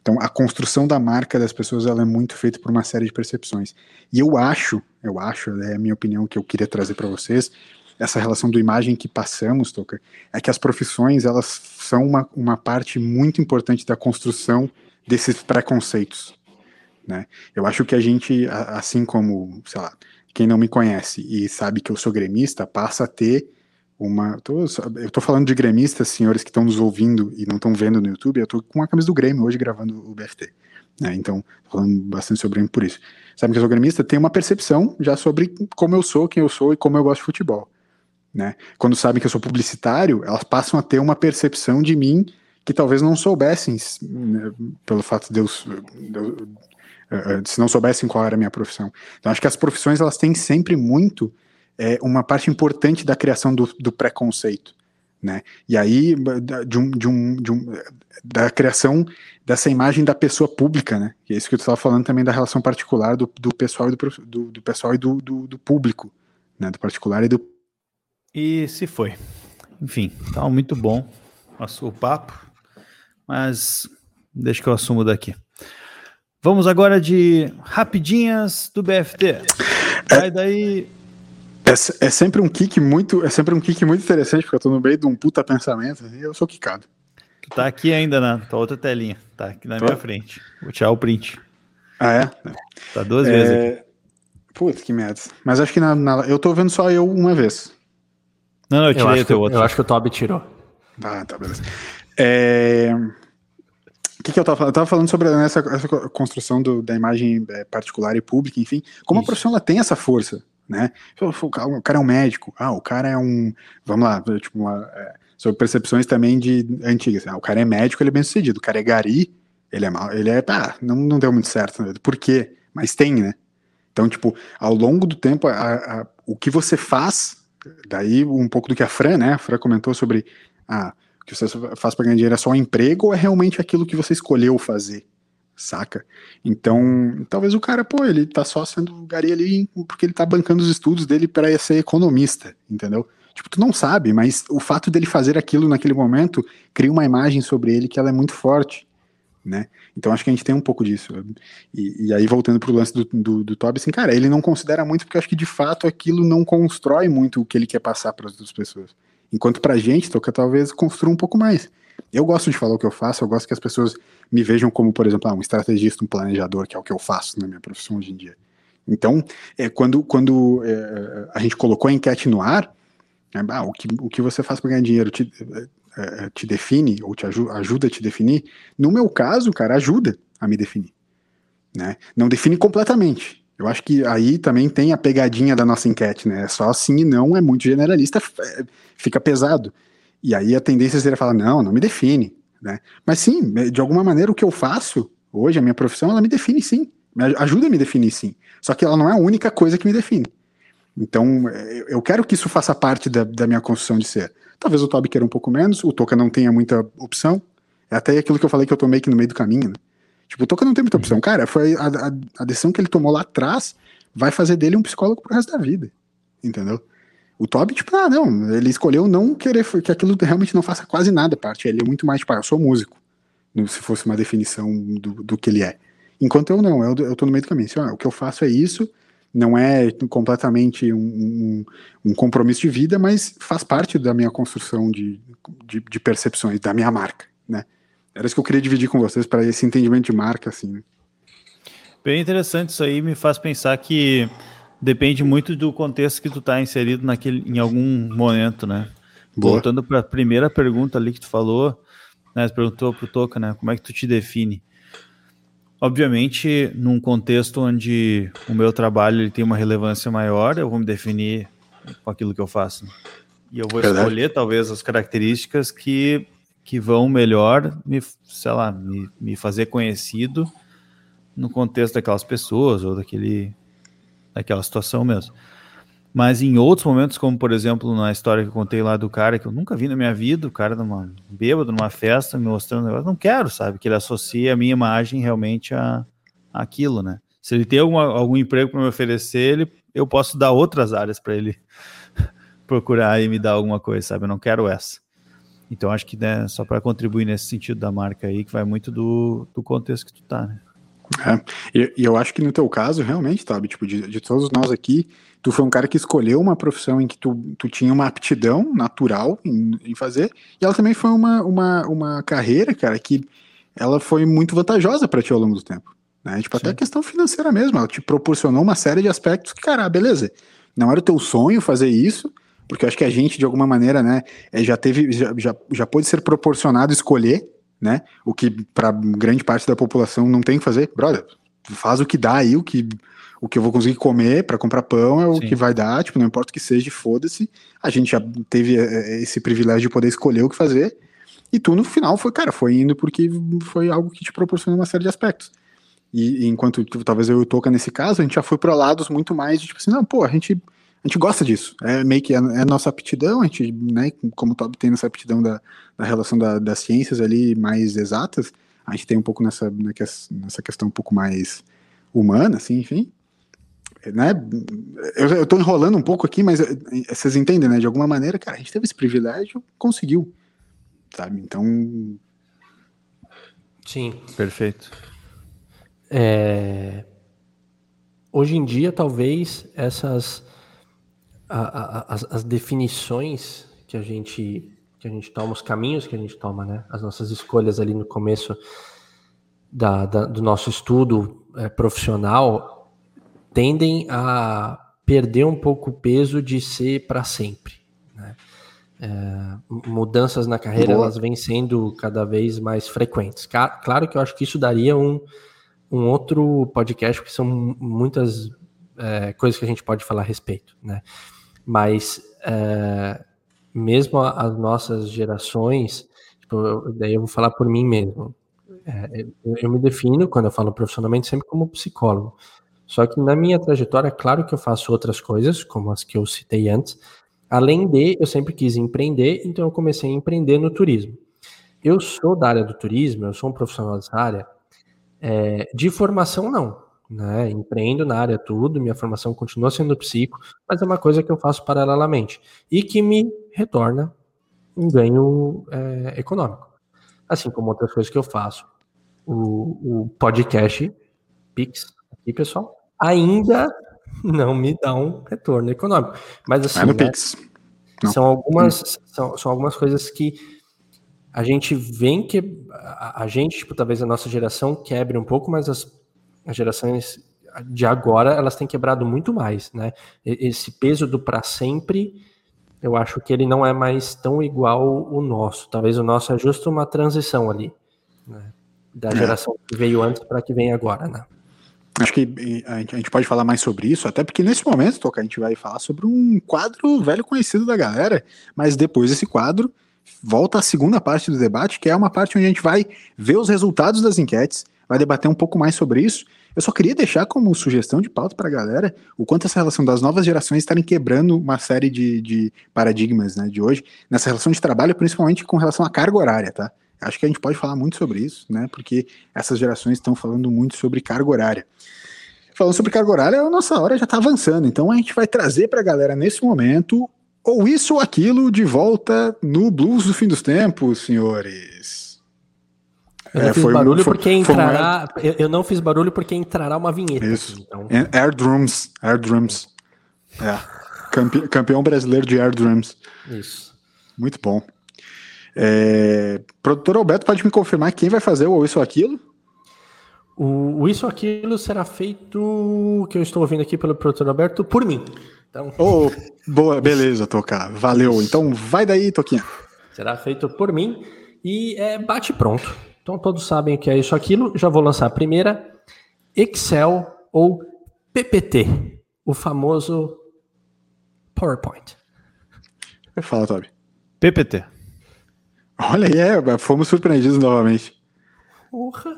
Então, a construção da marca das pessoas ela é muito feita por uma série de percepções. E eu acho, eu acho, é a minha opinião que eu queria trazer para vocês, essa relação do imagem que passamos, Toca, é que as profissões elas são uma, uma parte muito importante da construção desses preconceitos, né? Eu acho que a gente, assim como, sei lá, quem não me conhece e sabe que eu sou gremista, passa a ter uma. Tô, eu estou falando de gremistas, senhores que estão nos ouvindo e não estão vendo no YouTube. Eu estou com a camisa do Grêmio hoje gravando o BFT. Né, então, falando bastante sobre o por isso. Sabe que eu sou gremista? Tem uma percepção já sobre como eu sou, quem eu sou e como eu gosto de futebol. Né? Quando sabem que eu sou publicitário, elas passam a ter uma percepção de mim que talvez não soubessem, né, pelo fato de eu, de eu, uh, se não soubessem qual era a minha profissão. Então, acho que as profissões elas têm sempre muito é, uma parte importante da criação do, do preconceito. Né? E aí, de um, de um, de um, da criação dessa imagem da pessoa pública, né? Que é isso que eu estava falando também da relação particular do, do pessoal e do, do, do pessoal e do, do, do, público, né? Do particular e do. E se foi. Enfim, tá muito bom o papo, mas deixa que eu assumo daqui. Vamos agora de rapidinhas do BFT. É. Vai daí é, é, sempre um kick muito, é sempre um kick muito interessante, porque eu tô no meio de um puta pensamento e eu sou quicado. Tu tá aqui ainda na tua outra telinha, tá aqui na tô. minha frente. Vou tirar o print. Ah, é? Tá duas é... vezes aqui. Putz, que merda. Mas acho que na, na, eu tô vendo só eu uma vez. Não, não eu tirei eu o teu que, outro. Eu acho que o Toby tirou. Ah, tá, beleza. É... O que, que eu tava falando? Eu tava falando sobre essa, essa construção do, da imagem é, particular e pública, enfim. Como Isso. a profissão ela tem essa força né? O cara é um médico, ah, o cara é um, vamos lá, tipo, uma, é, sobre percepções também de antigas, ah, o cara é médico, ele é bem sucedido, o cara é gari, ele é mal, ele é, ah, não, não deu muito certo, né? por quê? Mas tem, né? Então, tipo, ao longo do tempo, a, a, o que você faz, daí um pouco do que a Fran, né, a Fran comentou sobre, ah, o que você faz para ganhar dinheiro é só um emprego ou é realmente aquilo que você escolheu fazer? Saca? Então, talvez o cara, pô, ele tá só sendo gari ali porque ele tá bancando os estudos dele para ser economista, entendeu? Tipo, tu não sabe, mas o fato dele fazer aquilo naquele momento cria uma imagem sobre ele que ela é muito forte, né? Então acho que a gente tem um pouco disso. E, e aí, voltando pro lance do, do, do Toby, assim, cara, ele não considera muito porque acho que de fato aquilo não constrói muito o que ele quer passar para as outras pessoas. Enquanto pra gente, toca talvez construa um pouco mais. Eu gosto de falar o que eu faço, eu gosto que as pessoas me vejam como, por exemplo, ah, um estrategista, um planejador, que é o que eu faço na minha profissão hoje em dia. Então, é, quando, quando é, a gente colocou a enquete no ar, é, ah, o, que, o que você faz para ganhar dinheiro te, é, é, te define, ou te ajuda, ajuda a te definir, no meu caso, cara, ajuda a me definir. Né? Não define completamente. Eu acho que aí também tem a pegadinha da nossa enquete, né? Só sim e não é muito generalista, é, fica pesado. E aí a tendência seria falar, não, não me define, né? Mas sim, de alguma maneira o que eu faço hoje, a minha profissão, ela me define sim, me ajuda a me definir sim. Só que ela não é a única coisa que me define. Então, eu quero que isso faça parte da, da minha construção de ser. Talvez o Toby queira um pouco menos, o Toca não tenha muita opção. É até aquilo que eu falei que eu tô meio que no meio do caminho, né? Tipo, o Toca não tem muita opção. Uhum. Cara, foi a, a, a decisão que ele tomou lá atrás vai fazer dele um psicólogo pro resto da vida. Entendeu? O Toby, tipo, ah, não, ele escolheu não querer que aquilo realmente não faça quase nada parte. Ele é muito mais, tipo, ah, eu sou músico. Se fosse uma definição do, do que ele é. Enquanto eu não, eu, eu tô no meio do caminho. Assim, ah, o que eu faço é isso, não é completamente um, um, um, compromisso de vida, mas faz parte da minha construção de, de, de, percepções, da minha marca, né? Era isso que eu queria dividir com vocês, para esse entendimento de marca, assim. Né? Bem interessante isso aí, me faz pensar que depende muito do contexto que tu tá inserido naquele, em algum momento, né? Boa. Voltando para a primeira pergunta ali que tu falou, né? Tu perguntou pro Toca, né? Como é que tu te define? Obviamente, num contexto onde o meu trabalho ele tem uma relevância maior, eu vou me definir com aquilo que eu faço. E eu vou Verdade. escolher talvez as características que, que vão melhor me, sei lá, me, me fazer conhecido no contexto daquelas pessoas ou daquele, daquela situação mesmo. Mas em outros momentos, como por exemplo na história que eu contei lá do cara que eu nunca vi na minha vida, o cara numa bêbado, numa festa, me mostrando um negócio, não quero, sabe? Que ele associe a minha imagem realmente a aquilo, né? Se ele tem alguma, algum emprego para me oferecer, ele, eu posso dar outras áreas para ele procurar e me dar alguma coisa, sabe? Eu não quero essa. Então acho que né, só para contribuir nesse sentido da marca aí, que vai muito do, do contexto que tu tá, né? É, e, e, eu acho que no teu caso, realmente, sabe, tipo, de, de, todos nós aqui, tu foi um cara que escolheu uma profissão em que tu, tu tinha uma aptidão natural em, em fazer, e ela também foi uma, uma, uma carreira, cara, que ela foi muito vantajosa para ti ao longo do tempo. Né? Tipo, Sim. até a questão financeira mesmo, ela te proporcionou uma série de aspectos que, cara, beleza, não era o teu sonho fazer isso, porque eu acho que a gente, de alguma maneira, né, é, já teve, já, já, já pôde ser proporcionado escolher, né, o que para grande parte da população não tem que fazer, brother, faz o que dá aí, o que, o que eu vou conseguir comer para comprar pão é o Sim. que vai dar, tipo, não importa o que seja, foda-se, a gente já teve é, é, esse privilégio de poder escolher o que fazer, e tu no final foi, cara, foi indo porque foi algo que te proporcionou uma série de aspectos. E, e enquanto talvez eu e o Toca nesse caso, a gente já foi para lados muito mais de tipo assim, não, pô, a gente a gente gosta disso. É meio que é, é nossa aptidão, a gente, né, como o Toby tem essa aptidão da, da relação da, das ciências ali mais exatas, a gente tem um pouco nessa, nessa questão um pouco mais humana, assim, enfim. Né? Eu, eu tô enrolando um pouco aqui, mas eh, vocês entendem, né? De alguma maneira, cara, a gente teve esse privilégio, conseguiu, sabe? Então. Sim. Perfeito. É... Hoje em dia, talvez essas a, a, as, as, definições que a gente que a gente toma, os caminhos que a gente toma, né? As nossas escolhas ali no começo da, da do nosso estudo é, profissional tendem a perder um pouco o peso de ser para sempre. Né? É, mudanças na carreira Boa. elas vêm sendo cada vez mais frequentes. Claro que eu acho que isso daria um, um outro podcast, porque são muitas é, coisas que a gente pode falar a respeito, né? Mas é, mesmo as nossas gerações, tipo, daí eu vou falar por mim mesmo. É, eu, eu, me defino, quando eu falo profissionalmente, sempre como psicólogo. Só que na minha trajetória, é claro que eu faço outras coisas, como as que eu citei antes. Além de, eu sempre quis empreender, então eu comecei a empreender no turismo. Eu sou da área do turismo, eu sou um profissional dessa área. É, de formação, não né? Empreendo na área tudo, minha formação continua sendo psico, mas é uma coisa que eu faço paralelamente e que me retorna um ganho é, econômico. Assim como outras coisas que eu faço. O, o podcast Pix, aqui, pessoal, ainda não me dá um retorno econômico. Mas assim, é né, Pix. São algumas, são, são algumas coisas que a gente vem que a, a gente, tipo, talvez a nossa geração quebre um pouco, mas as as gerações de agora elas têm quebrado muito mais, né? Esse peso do para sempre, eu acho que ele não é mais tão igual o nosso. Talvez o nosso é justo uma transição ali, né? Da é. geração que veio antes para que vem agora, né? Acho que a gente pode falar mais sobre isso, até porque nesse momento, Toca, a gente vai falar sobre um quadro velho conhecido da galera, mas depois desse quadro volta a segunda parte do debate, que é uma parte onde a gente vai ver os resultados das enquetes, vai debater um pouco mais sobre isso. Eu só queria deixar como sugestão de pauta para a galera o quanto essa relação das novas gerações estarem quebrando uma série de, de paradigmas né, de hoje, nessa relação de trabalho, principalmente com relação à carga horária, tá? Acho que a gente pode falar muito sobre isso, né? Porque essas gerações estão falando muito sobre carga horária. Falando sobre carga horária, a nossa hora já está avançando, então a gente vai trazer para a galera nesse momento ou isso ou aquilo de volta no Blues do Fim dos Tempos, senhores. Eu não é, fiz barulho foi, porque entrará. Um eu, eu, não fiz barulho porque entrará uma vinheta. Isso. Então. Air Drums. Air Drums. É. Campe, campeão brasileiro de Air Drums. Isso. Muito bom. É, produtor Alberto, pode me confirmar quem vai fazer o Isso ou Aquilo? O, o Isso ou Aquilo será feito, que eu estou ouvindo aqui pelo produtor Alberto, por mim. Então... Oh, boa, beleza, Toca. Valeu. Isso. Então vai daí, Toquinha. Será feito por mim e é bate pronto. Então todos sabem o que é isso aquilo. Já vou lançar a primeira. Excel ou PPT, o famoso PowerPoint. Fala, Toby. PPT. Olha aí, é, fomos surpreendidos novamente. Porra.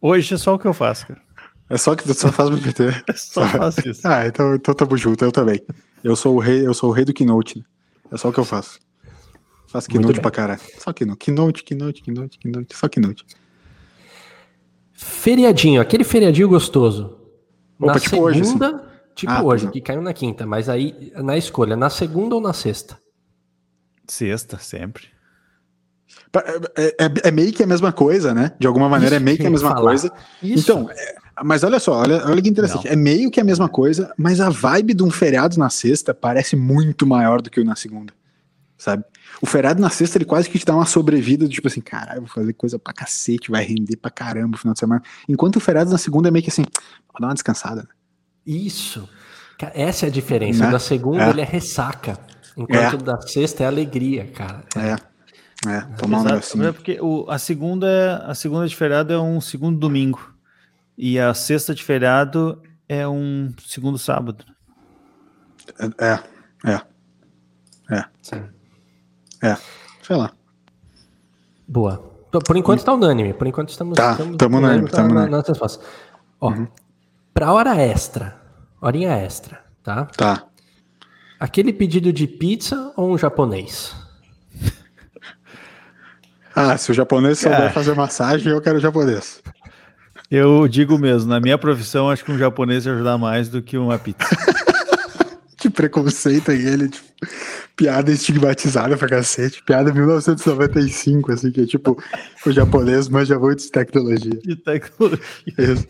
Hoje é só o que eu faço, cara. É só que tu só faz PPT. só faço isso. Ah, então, então tamo junto, eu também. Eu sou o rei, eu sou o rei do Keynote. Né? É só o que eu faço. Faço Keynote pra caralho. Só Keynote, Keynote, Keynote, Keynote, Keynote, só Keynote. Feriadinho, aquele feriadinho gostoso. Opa, na tipo segunda, hoje, assim. tipo ah, hoje, não. que caiu na quinta, mas aí na escolha, na segunda ou na sexta? Sexta, sempre. É, é, é, meio que a mesma coisa, né? De alguma maneira Isso é meio que a mesma falar. coisa. Isso. Então, é, mas olha só, olha, olha que interessante. Não. É meio que a mesma coisa, mas a vibe de um feriado na sexta parece muito maior do que o na segunda. Sabe? O feriado na sexta, ele quase que te dá uma sobrevida, tipo assim, caralho, vou fazer coisa pra cacete, vai render pra caramba o final de semana. Enquanto o feriado na segunda é meio que assim, vou dar uma descansada. Isso. Essa é a diferença. Né? Da segunda é. ele é ressaca, enquanto é. da sexta é alegria, cara. É. É, tomar um negocinho. É porque o, a segunda é, a segunda de feriado é um segundo domingo. E a sexta de feriado é um segundo sábado. É, é. É. Sim. É. Sei lá. Boa. Por enquanto está unânime. Por enquanto estamos. Tá, estamos tamo unânime. Tamo na, na, Ó, uhum. Para hora extra, horinha extra, tá? Tá. Aquele pedido de pizza ou um japonês? Ah, se o japonês souber fazer massagem, eu quero japonês. Eu digo mesmo, na minha profissão, acho que um japonês ia ajudar mais do que uma pizza. que preconceito aí, ele, tipo, piada estigmatizada pra cacete, piada 1995, assim, que é tipo, o japonês manja muito de tecnologia. De tecnologia. Isso.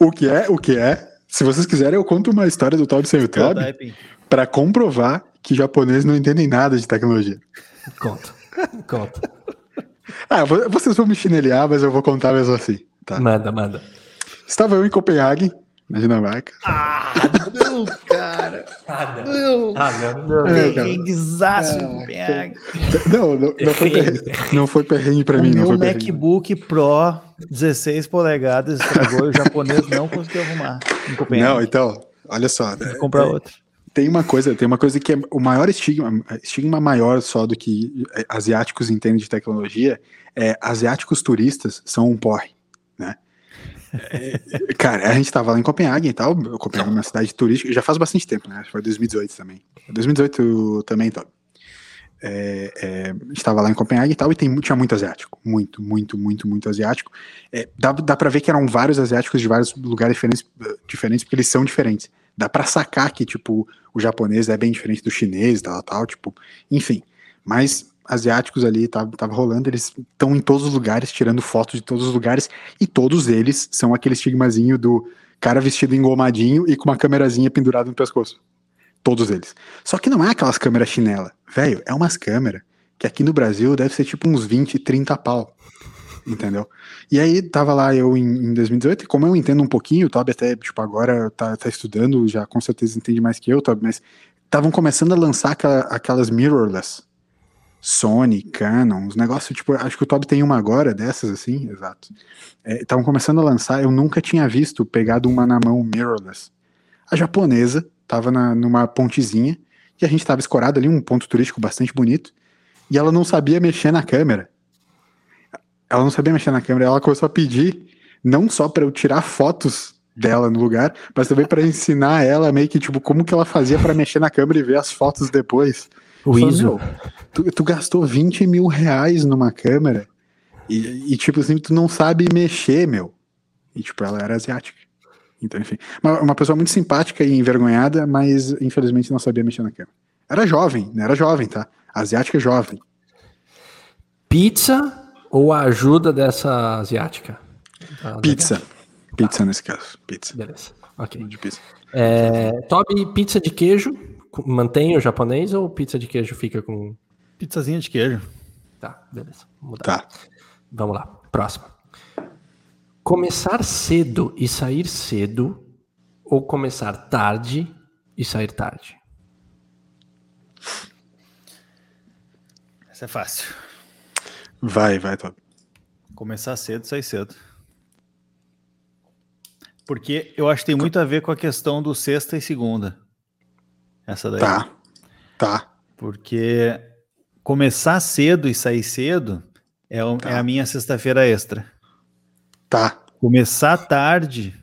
O que é, o que é, se vocês quiserem, eu conto uma história do Toby sem o Toby pra comprovar que japoneses não entendem nada de tecnologia. Conta, conta. Ah, vocês vão me chinelear, mas eu vou contar mesmo assim. Tá? Manda, manda. Estava eu em Copenhague, na Dinamarca. Ah, não, cara. Ah, não. Ah, não, não. Perrenguezaço em Copenhague. Não, não, não, foi perrengue, não foi perrengue pra o mim. Meu não foi MacBook Pro 16 polegadas estragou e o japonês não conseguiu arrumar. Não, então, olha só. Vou comprar é, outro. Tem uma coisa, tem uma coisa que é o maior estigma, estigma maior só do que asiáticos entendem de tecnologia, é asiáticos turistas são um porre, né? É, cara, a gente tava lá em Copenhague e tal. Copenhague é uma cidade turística, já faz bastante tempo, né? Foi 2018 também. 2018 também, então. É, é, a gente tava lá em Copenhague e tal, e tem, tinha muito asiático. Muito, muito, muito, muito asiático. É, dá, dá pra ver que eram vários asiáticos de vários lugares diferentes, diferentes porque eles são diferentes dá para sacar que, tipo, o japonês é bem diferente do chinês e tal, tal, tipo, enfim. Mas asiáticos ali tava, tava rolando, eles estão em todos os lugares, tirando fotos de todos os lugares, e todos eles são aquele estigmazinho do cara vestido engomadinho e com uma câmerazinha pendurada no pescoço. Todos eles. Só que não é aquelas câmeras chinela. Velho, é umas câmeras que aqui no Brasil deve ser tipo uns 20, 30 pau entendeu? E aí tava lá eu em, em 2018, e como eu entendo um pouquinho, o Toby até, tipo, agora tá, tá estudando, já com certeza entende mais que eu, Toby, mas estavam começando a lançar aquela, aquelas mirrorless, Sony, Canon, os negócios, tipo, acho que o Toby tem uma agora dessas, assim, exato. Estavam é, começando a lançar, eu nunca tinha visto pegado uma na mão mirrorless. A japonesa tava na, numa pontezinha, e a gente tava escorado ali, um ponto turístico bastante bonito, e ela não sabia mexer na câmera ela não sabia mexer na câmera, ela começou a pedir não só para eu tirar fotos dela no lugar, mas também para ensinar ela meio que tipo como que ela fazia para mexer na câmera e ver as fotos depois. O ISO. Tu, tu, gastou 20 mil reais numa câmera e, e, tipo assim, tu não sabe mexer, meu. E tipo, ela era asiática. Então, enfim. Uma, uma pessoa muito simpática e envergonhada, mas infelizmente não sabia mexer na câmera. Era jovem, né? Era jovem, tá? Asiática jovem. Pizza ou a ajuda dessa asiática? Pizza. Pizza nesse caso. Pizza. Beleza. Ok. De pizza. É, Toby, pizza de queijo. Mantém o japonês ou pizza de queijo fica com. Pizzazinha de queijo. Tá, beleza. Vamos Tá. Vamos lá. Próximo. Começar cedo e sair cedo ou começar tarde e sair tarde? Essa é fácil. Vai, vai, Tob. Começar cedo, sair cedo. Porque eu acho que tem muito a ver com a questão do sexta e segunda. Essa daí. Tá. Tá. Porque começar cedo e sair cedo é, o, tá. é a minha sexta-feira extra. Tá. Começar tarde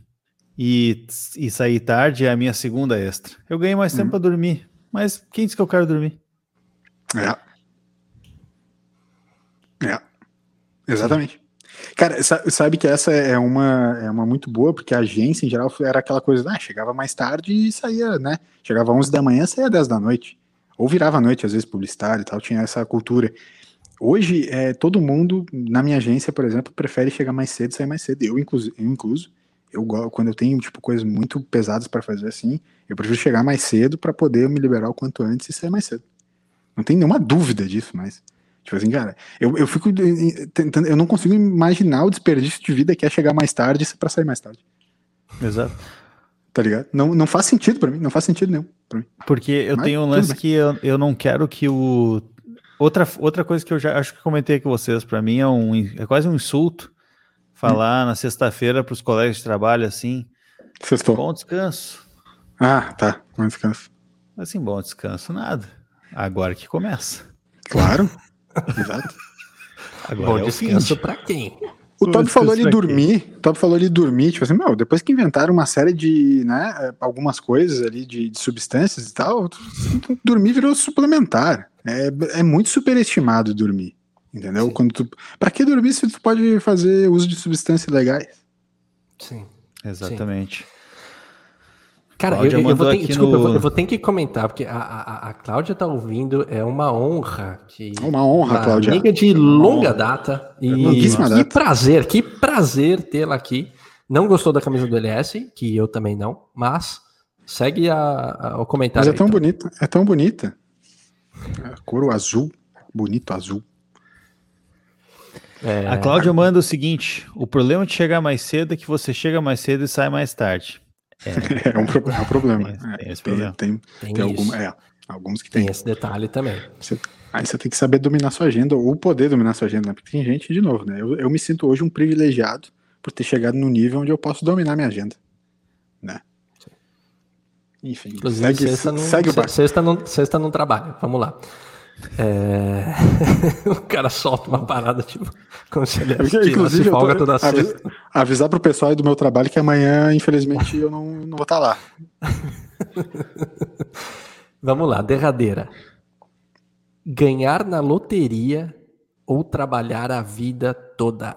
e, e sair tarde é a minha segunda extra. Eu ganhei mais tempo hum. para dormir. Mas quem disse que eu quero dormir? É. É. Exatamente. Cara, sabe que essa é uma, é uma muito boa, porque a agência, em geral, era aquela coisa, ah, chegava mais tarde e saía, né? Chegava às 11 da manhã, saía às 10 da noite. Ou virava à noite, às vezes, publicitário e tal, tinha essa cultura. Hoje, é, todo mundo, na minha agência, por exemplo, prefere chegar mais cedo e sair mais cedo. Eu, incluso, eu incluso, eu quando eu tenho, tipo, coisas muito pesadas para fazer assim, eu prefiro chegar mais cedo para poder me liberar o quanto antes e sair mais cedo. Não tem nenhuma dúvida disso, mas... Tipo assim, cara, eu, eu fico tentando, eu não consigo imaginar o desperdício de vida que é chegar mais tarde para sair mais tarde. Exato. Tá ligado? Não, não faz sentido para mim, não faz sentido nenhum pra mim. Porque eu Mas, tenho um lance que eu, eu não quero que o. Outra, outra coisa que eu já acho que comentei com vocês, para mim é, um, é quase um insulto falar hum. na sexta-feira para os colegas de trabalho assim. Sextou. Bom descanso. Ah, tá. Bom descanso. Assim, bom descanso, nada. Agora que começa. Claro. Exato. Agora Bom é descanso para quem? O Toby falou ali dormir, o Toby falou ali dormir, tipo assim, meu, depois que inventaram uma série de, né, algumas coisas ali de, de substâncias e tal, dormir virou suplementar. É, é muito superestimado dormir, entendeu? Sim. Quando tu, pra que dormir se tu pode fazer uso de substâncias legais? Sim. Exatamente. Sim. Cara, eu, eu, vou ter, desculpa, no... eu, vou, ter que comentar, porque a, a, a Cláudia tá ouvindo, é uma honra. Que uma honra, Cláudia. Amiga de longa data. E que data. prazer, que prazer tê-la aqui. Não gostou da camisa do LS, que eu também não, mas segue a, a, o comentário. Mas é tão então. bonita, é tão bonita. É, couro azul, bonito azul. É... A Cláudia manda o seguinte: o problema de chegar mais cedo é que você chega mais cedo e sai mais tarde. É, é, um, é um problema. Tem, esse problema. Tem, tem, tem algum, é, alguns que tem. Tem esse detalhe também. Você, aí você tem que saber dominar sua agenda, ou poder dominar sua agenda, né? porque tem gente, de novo, né? Eu, eu me sinto hoje um privilegiado por ter chegado no nível onde eu posso dominar minha agenda. Né? Enfim, Inclusive, segue, sexta, não, segue sexta, não, sexta não trabalha. Vamos lá. É... o cara solta uma parada, tipo, como se ele Inclusive, folga tô, toda avis, avisar pro pessoal aí do meu trabalho que amanhã, infelizmente, eu não, não vou estar tá lá. Vamos lá, derradeira. Ganhar na loteria ou trabalhar a vida toda?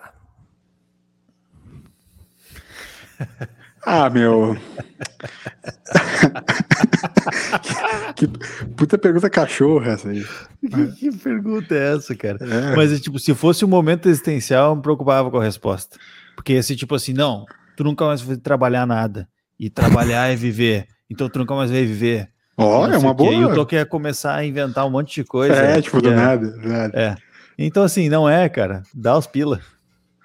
Ah, meu. que puta pergunta cachorra essa aí. Que, que pergunta é essa, cara? É. Mas, tipo, se fosse um momento existencial, eu me preocupava com a resposta. Porque, esse tipo assim, não, tu nunca mais vai trabalhar nada. E trabalhar é viver. Então, tu nunca mais vai viver. Ó, é uma boa. E o Toque ia começar a inventar um monte de coisa. É, tipo, do nada, nada. É. Então, assim, não é, cara. Dá os pila.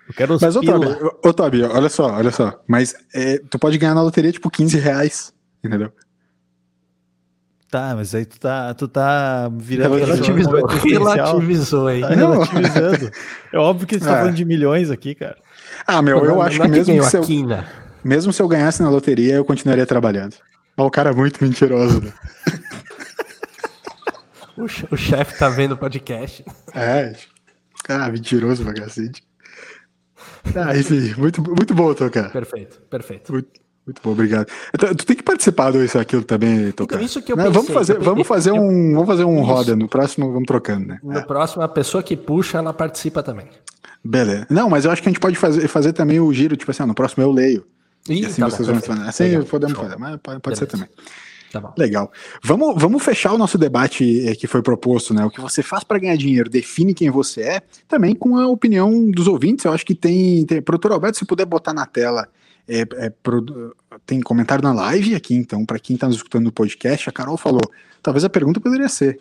Eu quero os Mas, ô, Tobi, olha só, olha só. Mas é, tu pode ganhar na loteria, tipo, 15 reais. Entendeu? Tá, mas aí tu tá, tu tá virando. Relativizou, relativizou aí. Tá relativizando. é óbvio que você tá é. falando de milhões aqui, cara. Ah, meu, eu acho que mesmo que, se eu, mesmo se eu ganhasse na loteria, eu continuaria trabalhando. Mas o cara é muito mentiroso, né? o, o chefe tá vendo o podcast. É, ah, mentiroso pra cacete. Ah, enfim, muito, muito bom, Tocar. Perfeito, perfeito. Muito, muito bom, obrigado. Então, tu tem que participar do isso aquilo também, Tocar. Então, isso que eu pensei, vamos fazer, vamos fazer um, vamos fazer um roda no próximo, vamos trocando, né? No é. próximo, a pessoa que puxa, ela participa também. Beleza. Não, mas eu acho que a gente pode fazer, fazer também o giro, tipo assim, no próximo eu leio. Ih, e assim tá vocês bom, vão Assim Legal. podemos fazer, mas pode, pode ser também. Tá Legal. Vamos, vamos fechar o nosso debate eh, que foi proposto, né? O que você faz para ganhar dinheiro define quem você é, também com a opinião dos ouvintes. Eu acho que tem. tem Produtor Alberto, se puder botar na tela é, é, pro, tem comentário na live aqui, então, para quem está nos escutando no podcast, a Carol falou, talvez a pergunta poderia ser.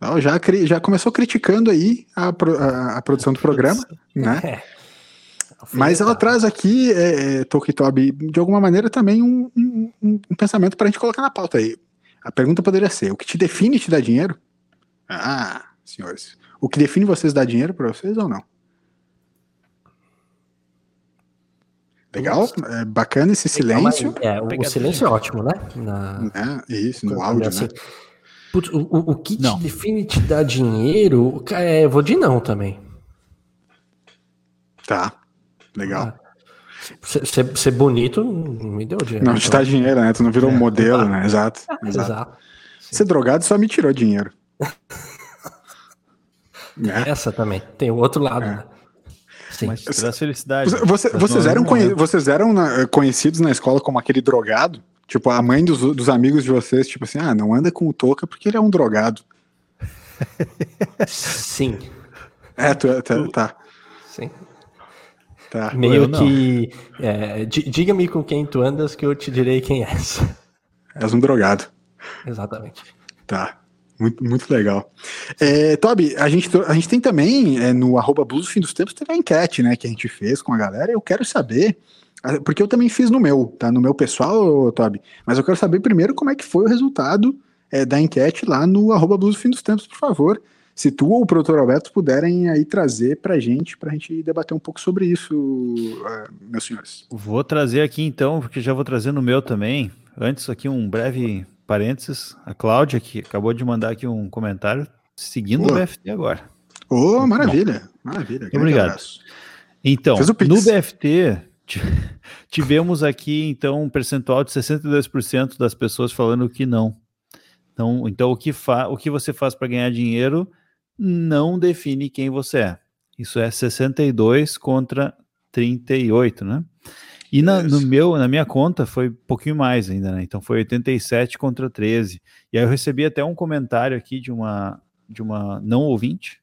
Ela já, já começou criticando aí a, a, a produção do programa, né? É. Mas ela traz aqui, é, é, Tokitobi, de alguma maneira também um, um, um pensamento para a gente colocar na pauta aí. A pergunta poderia ser: o que te define te dá dinheiro? Ah, senhores. O que define vocês dá dinheiro para vocês ou não? Legal, é bacana esse silêncio. É, o, silêncio é ótimo, né? Na... É, isso, no áudio, assim. né? Putz, o, o, que te define te dar dinheiro? É, eu vou de não também. Tá. Legal. Ser, ser bonito não me deu dinheiro. Não te então. dá dinheiro, né? Tu não virou é, um modelo, né? Exato. exato. exato. Ser drogado só me tirou dinheiro. é. Essa também. Tem o outro lado, é. né? Sim. Mas traz felicidade. Você, vocês, eram conhe vocês eram na, conhecidos na escola como aquele drogado? Tipo, a mãe dos, dos amigos de vocês, tipo assim, ah, não anda com o Toca porque ele é um drogado. Sim. É, tu, é, tu, tá. Sim. Tá. Meio que. É, Diga-me com quem tu andas que eu te direi quem és. És um drogado. Exatamente. Tá. Muito, muito legal. É, Toby, a gente, a gente tem também é, no arroba Blues Fim dos Tempos, teve a enquete né, que a gente fez com a galera. Eu quero saber, porque eu também fiz no meu, tá? No meu pessoal, Toby. Mas eu quero saber primeiro como é que foi o resultado é, da enquete lá no arroba Blues Fim dos Tempos, por favor se tu ou o produtor Alberto puderem aí trazer pra gente, pra gente debater um pouco sobre isso, uh, meus senhores. Vou trazer aqui então, porque já vou trazer no meu também. Antes aqui um breve parênteses, a Cláudia que acabou de mandar aqui um comentário seguindo o BFT agora. Ô, oh, maravilha, maravilha. Obrigado. Abraço. Então, no BFT tivemos aqui então um percentual de 62% das pessoas falando que não. Então, então o, que fa o que você faz para ganhar dinheiro não define quem você é. Isso é 62 contra 38, né? E na, no meu, na minha conta foi um pouquinho mais ainda, né? Então foi 87 contra 13. E aí eu recebi até um comentário aqui de uma, de uma não ouvinte,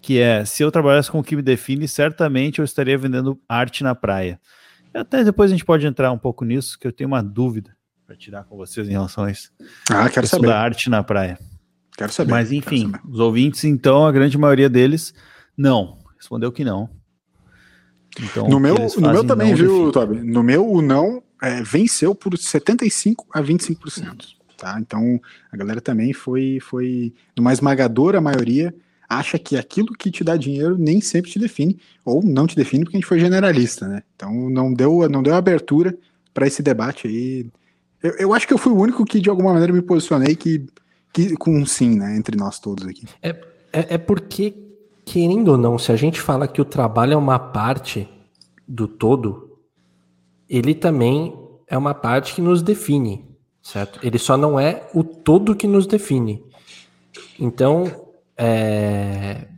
que é: se eu trabalhasse com o que me define, certamente eu estaria vendendo arte na praia. Até depois a gente pode entrar um pouco nisso, que eu tenho uma dúvida para tirar com vocês em relação a isso. Ah, quero saber. da arte na praia. Quero saber. Mas enfim, saber. os ouvintes, então, a grande maioria deles, não. Respondeu que não. Então, no meu, no meu também, viu, Toby? No meu, o não é, venceu por 75% a 25%. Tá? Então, a galera também foi, foi numa esmagadora maioria, acha que aquilo que te dá dinheiro nem sempre te define, ou não te define porque a gente foi generalista, né? Então, não deu, não deu abertura para esse debate aí. Eu, eu acho que eu fui o único que, de alguma maneira, me posicionei que que, com um sim, né, entre nós todos aqui. É, é, é porque, querendo ou não, se a gente fala que o trabalho é uma parte do todo, ele também é uma parte que nos define, certo? Ele só não é o todo que nos define. Então, é,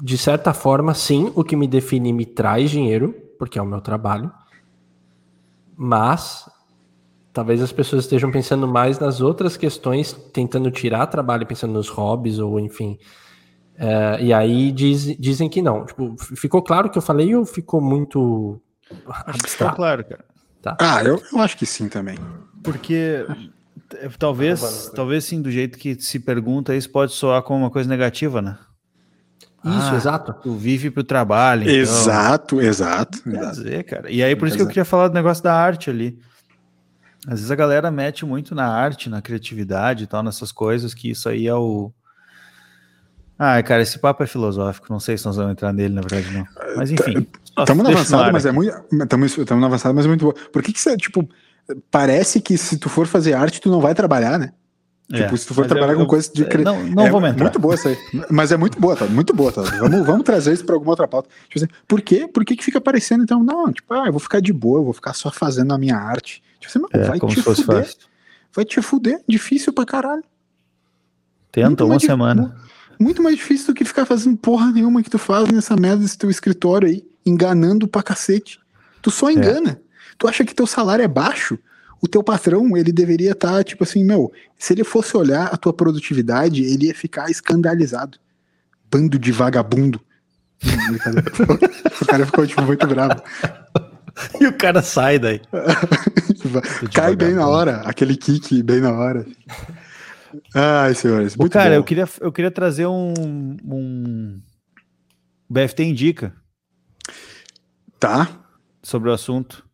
de certa forma, sim, o que me define me traz dinheiro, porque é o meu trabalho, mas talvez as pessoas estejam pensando mais nas outras questões, tentando tirar trabalho, pensando nos hobbies ou enfim. É, e aí diz, dizem que não. Tipo, ficou claro que eu falei ou ficou muito abstrato? Ficou claro, cara. Tá. Ah, eu, eu acho que sim também. Porque talvez, talvez sim, do jeito que se pergunta, isso pode soar como uma coisa negativa, né? Isso, ah, exato. Tu vive pro trabalho. Então... Exato, exato. Quer dizer, cara. E aí, por isso que eu queria falar do negócio da arte ali. Às vezes a galera mete muito na arte, na criatividade e tal, nessas coisas, que isso aí é o. Ah, cara, esse papo é filosófico, não sei se nós vamos entrar nele, na verdade, não. Mas enfim. Estamos no avançado, mas é muito. Estamos no avançado, mas é muito bom. Por que, que você, tipo, parece que se tu for fazer arte, tu não vai trabalhar, né? É, tipo, se tu for trabalhar eu, com coisa de cre... Não, não é vou entrar. Muito boa essa aí. Mas é muito boa, tá? Muito boa, tá? Vamos, vamos trazer isso para alguma outra pauta. Tipo assim, por quê? Por que, que fica parecendo, então? Não, tipo, ah, eu vou ficar de boa, eu vou ficar só fazendo a minha arte. Tipo assim, é, vai te fuder. Fácil. Vai te fuder. Difícil pra caralho. Tenta uma semana. Muito mais difícil do que ficar fazendo porra nenhuma que tu faz nessa merda desse teu escritório aí, enganando pra cacete. Tu só engana. É. Tu acha que teu salário é baixo? o teu patrão, ele deveria estar, tá, tipo assim, meu, se ele fosse olhar a tua produtividade, ele ia ficar escandalizado. Bando de vagabundo. o cara ficou, tipo, muito bravo. E o cara sai daí. Cai bem na hora, aquele kick bem na hora. Ai, senhores. Muito cara, bom. eu queria, eu queria trazer um, um. BFT Indica. Tá. Sobre o assunto.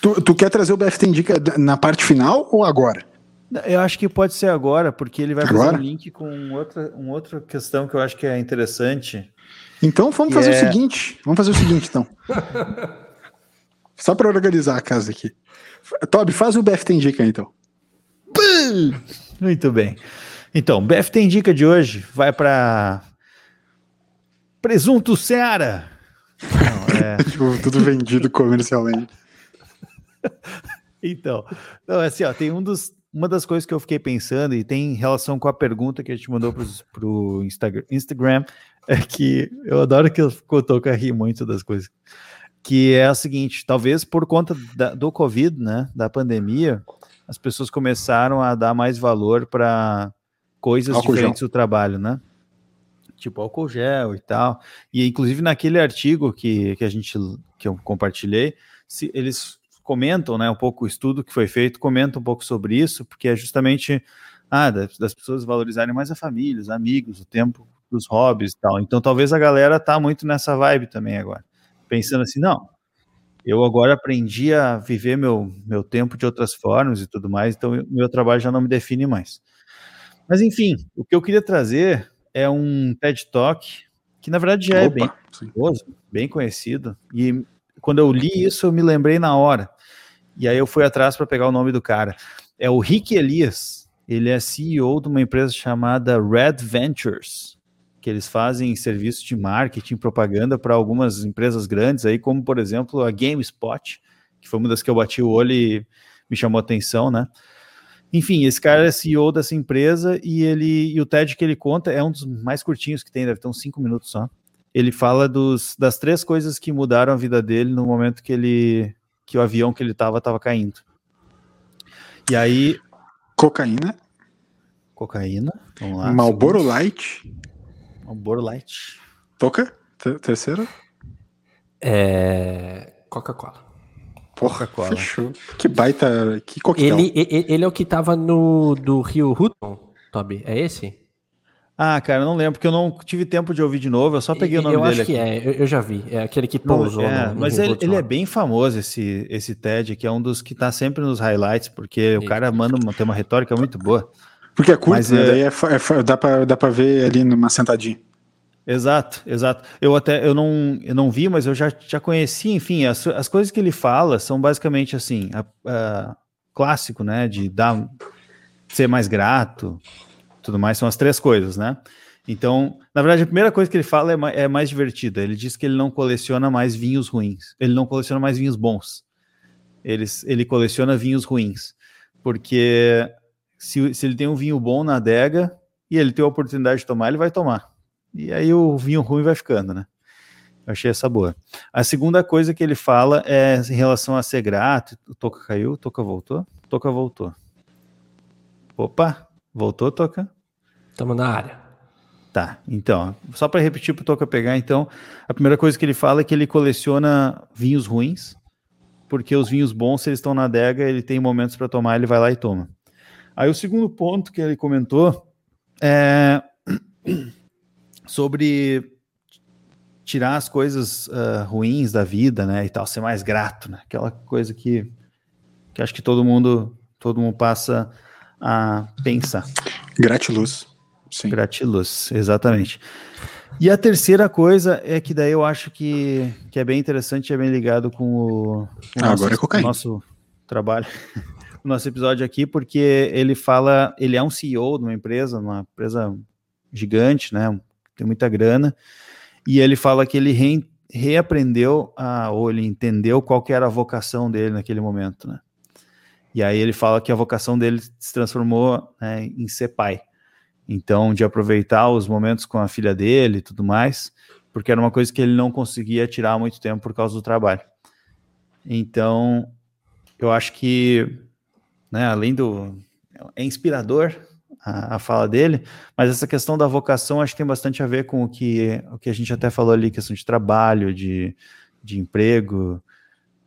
Tu, tu quer trazer o BFT Indica na parte final ou agora? Eu acho que pode ser agora, porque ele vai agora? fazer um link com outra, uma outra questão que eu acho que é interessante. Então vamos fazer é... o seguinte. Vamos fazer o seguinte, então. Só para organizar a casa aqui. Toby, faz o BFT Indica então. Muito bem. Então, BF tem dica de hoje, vai para Presunto Seara. Não, é... tipo, tudo vendido comercialmente. então, não, assim, ó, tem um dos, uma das coisas que eu fiquei pensando, e tem relação com a pergunta que a gente mandou para o Instagram, Instagram, é que eu adoro que o Toca ri muito das coisas. Que é a seguinte: talvez por conta da, do Covid, né, da pandemia, as pessoas começaram a dar mais valor para coisas álcool diferentes gel. do trabalho, né? Tipo álcool gel e tal. E inclusive naquele artigo que, que a gente que eu compartilhei, se, eles comentam, né, um pouco o estudo que foi feito, comenta um pouco sobre isso, porque é justamente ah, das, das pessoas valorizarem mais a família, os amigos, o tempo dos hobbies e tal. Então talvez a galera tá muito nessa vibe também agora. Pensando assim, não, eu agora aprendi a viver meu, meu tempo de outras formas e tudo mais, então meu trabalho já não me define mais. Mas enfim, o que eu queria trazer é um TED Talk que na verdade já é Opa, é bem famoso, bem conhecido. E quando eu li isso, eu me lembrei na hora. E aí eu fui atrás para pegar o nome do cara. É o Rick Elias. Ele é CEO de uma empresa chamada Red Ventures, que eles fazem serviço de marketing, propaganda para algumas empresas grandes aí, como por exemplo a GameSpot, que foi uma das que eu bati o olho e me chamou a atenção, né? Enfim, esse cara é CEO dessa empresa e ele e o TED que ele conta é um dos mais curtinhos que tem, deve ter uns cinco minutos só. Ele fala dos, das três coisas que mudaram a vida dele no momento que ele que o avião que ele estava estava caindo. E aí cocaína, cocaína, vamos lá. Marlboro Light, Marlboro Light. Toca? Terceira? É Coca-Cola. Porra, fechou. Que baita. Que coquetel. Ele, ele, ele é o que tava no do Rio Hutton, Toby. É esse? Ah, cara, eu não lembro, porque eu não tive tempo de ouvir de novo, eu só peguei o nome eu dele. Eu acho que é, eu, eu, já vi. É aquele que pousou. É, no, no mas ele, ele, é bem famoso, esse, esse TED, que é um dos que tá sempre nos highlights, porque o cara manda uma, tem uma retórica muito boa. Porque é curto, mas, né? É... Daí é, é, dá, pra, dá pra ver ali numa sentadinha. Exato, exato. Eu até eu não, eu não vi, mas eu já, já conheci, enfim, as, as coisas que ele fala são basicamente assim, a, a, clássico, né, de dar ser mais grato, tudo mais, são as três coisas, né? Então, na verdade, a primeira coisa que ele fala é, é mais divertida. Ele diz que ele não coleciona mais vinhos ruins, ele não coleciona mais vinhos bons. Ele, ele coleciona vinhos ruins, porque se, se ele tem um vinho bom na adega e ele tem a oportunidade de tomar, ele vai tomar e aí o vinho ruim vai ficando, né? Eu achei essa boa. A segunda coisa que ele fala é em relação a ser grato. O Toca caiu, o Toca voltou? O Toca voltou. Opa, voltou, Toca? Estamos na área. Tá, então, só para repetir para o Toca pegar, então, a primeira coisa que ele fala é que ele coleciona vinhos ruins, porque os vinhos bons, se eles estão na adega, ele tem momentos para tomar, ele vai lá e toma. Aí o segundo ponto que ele comentou é sobre tirar as coisas uh, ruins da vida, né, e tal, ser mais grato, né? Aquela coisa que, que acho que todo mundo todo mundo passa a pensar. Gratiluz. Sim. Gratiluz, exatamente. E a terceira coisa é que daí eu acho que, que é bem interessante, é bem ligado com o, com ah, nosso, é nosso trabalho, o nosso episódio aqui, porque ele fala, ele é um CEO de uma empresa, uma empresa gigante, né, tem muita grana, e ele fala que ele re, reaprendeu, a, ou ele entendeu qual que era a vocação dele naquele momento, né? E aí ele fala que a vocação dele se transformou né, em ser pai. Então, de aproveitar os momentos com a filha dele e tudo mais, porque era uma coisa que ele não conseguia tirar muito tempo por causa do trabalho. Então, eu acho que, né, além do. É inspirador a, a, fala dele, mas essa questão da vocação acho que tem bastante a ver com o que, o que a gente até falou ali, questão de trabalho, de, de emprego,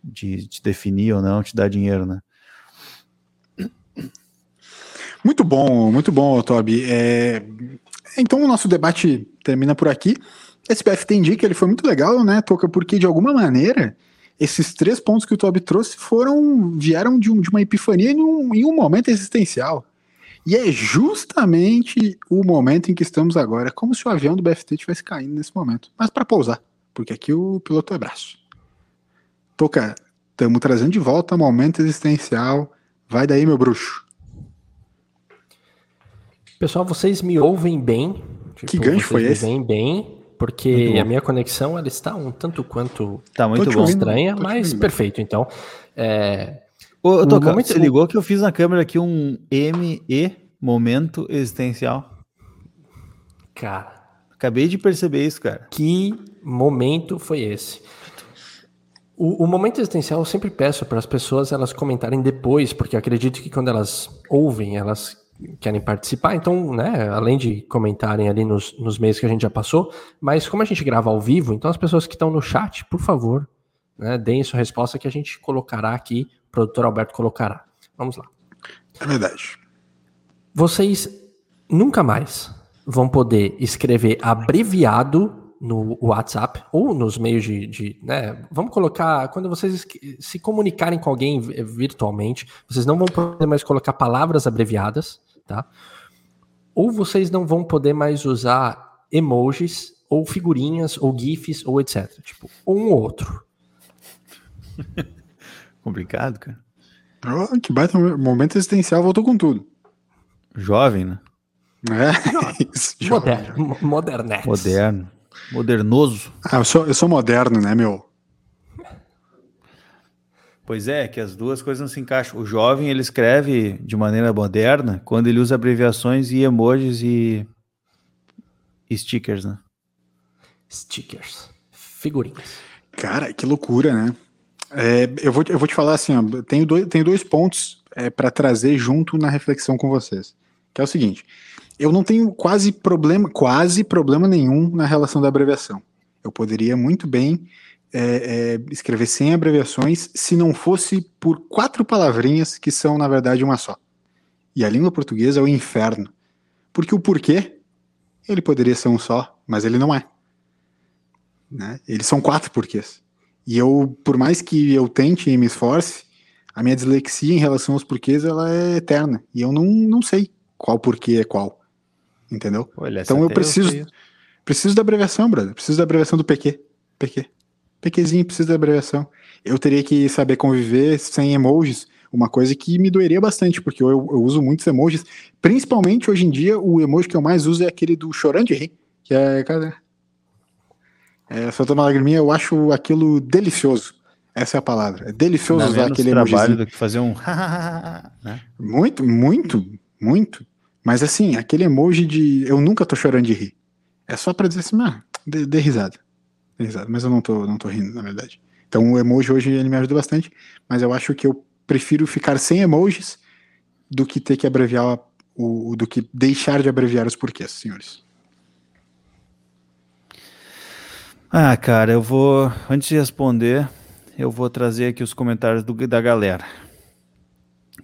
de, de definir ou não, te dar dinheiro, né? Muito bom, muito bom, Toby. É... Então o nosso debate termina por aqui. Esse tem dica, ele foi muito legal, né, Toca? Porque de alguma maneira esses três pontos que o Toby trouxe foram vieram de, um, de uma epifania em um, em um momento existencial. E é justamente o momento em que estamos agora, como se o avião do BFT estivesse caindo nesse momento. Mas para pousar, porque aqui o piloto é braço. Toca, estamos trazendo de volta momento existencial. Vai daí, meu bruxo. Pessoal, vocês me ouvem bem? Tipo, que gancho foi esse? Me bem, porque a minha conexão ela está um tanto quanto tá muito bom. estranha, mas perfeito. Então, é... Ô, Toca, momento... você ligou que eu fiz na câmera aqui um ME, momento existencial? Cara. Acabei de perceber isso, cara. Que momento foi esse? O, o, momento existencial eu sempre peço para as pessoas elas comentarem depois, porque acredito que quando elas ouvem, elas querem participar, então, né, além de comentarem ali nos, nos meios que a gente já passou, mas como a gente grava ao vivo, então as pessoas que estão no chat, por favor, né, deem sua resposta que a gente colocará aqui, o produtor Alberto colocará. Vamos lá. É verdade. Vocês nunca mais vão poder escrever abreviado no WhatsApp ou nos meios de, de, né, vamos colocar, quando vocês se comunicarem com alguém virtualmente, vocês não vão poder mais colocar palavras abreviadas, tá? Ou vocês não vão poder mais usar emojis ou figurinhas ou gifs ou etc, tipo, um ou outro. Complicado, cara. Oh, que baita momento existencial, voltou com tudo. Jovem, né? É, isso, Moderno. Modernex. Moderno. Modernoso. Ah, eu sou, eu sou moderno, né, meu? Pois é, que as duas coisas não se encaixam. O jovem, ele escreve de maneira moderna quando ele usa abreviações e emojis e, e stickers, né? Stickers. Figurinhas. Cara, que loucura, né? É, eu, vou, eu vou te falar assim, ó, tenho, dois, tenho dois pontos é, para trazer junto na reflexão com vocês. Que é o seguinte: eu não tenho quase problema, quase problema nenhum na relação da abreviação. Eu poderia muito bem é, é, escrever sem abreviações se não fosse por quatro palavrinhas que são, na verdade, uma só. E a língua portuguesa é o inferno. Porque o porquê, ele poderia ser um só, mas ele não é. Né? Eles são quatro porquês. E eu, por mais que eu tente e me esforce, a minha dislexia em relação aos porquês, ela é eterna. E eu não, não sei qual porquê é qual. Entendeu? Olha, então eu preciso, eu preciso da abreviação, brother. Preciso da abreviação do PQ. PQ. PQzinho, preciso da abreviação. Eu teria que saber conviver sem emojis, uma coisa que me doeria bastante, porque eu, eu uso muitos emojis. Principalmente hoje em dia, o emoji que eu mais uso é aquele do chorando de rir, que é, cara. É, soltando uma lagriminha, eu acho aquilo delicioso. Essa é a palavra. É delicioso Dá usar aquele emoji. trabalho do que fazer um. né? Muito, muito, muito. Mas assim, aquele emoji de eu nunca tô chorando de rir. É só pra dizer assim, ah, dê, dê risada. Risada. Mas eu não tô, não tô rindo, na verdade. Então o emoji hoje ele me ajuda bastante, mas eu acho que eu prefiro ficar sem emojis do que ter que abreviar o, do que deixar de abreviar os porquês, senhores. Ah, cara, eu vou antes de responder, eu vou trazer aqui os comentários do, da galera.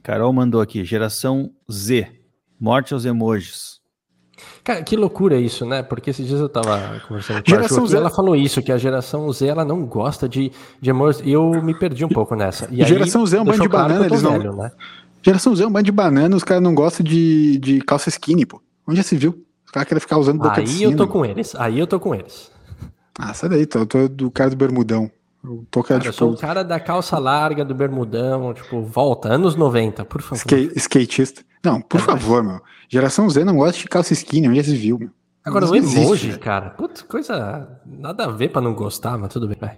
Carol mandou aqui, geração Z. Morte aos emojis. Cara, que loucura isso, né? Porque esses dias eu tava conversando com geração a Ju, ela falou isso, que a geração Z ela não gosta de, de emojis, e eu me perdi um pouco nessa. E geração aí, Z é um bando de banana, eles velho, não... Né? Geração Z é um bando de banana, os caras não gostam de, de calça skinny, pô. Onde já se viu? Os caras querem ficar usando boca aí de eu tô com eles, aí eu tô com eles. Ah, sai daí, tô, eu tô do cara do bermudão. Eu, tô, cara, tipo... eu sou o cara da calça larga, do bermudão, tipo, volta, anos 90, por favor. Skate, skatista. Não, por é, favor, meu. Geração Z não gosta de calça skinny, onde já se viu, meu. Agora, o emoji, existe, cara, putz, coisa nada a ver para não gostar, mas tudo bem, vai.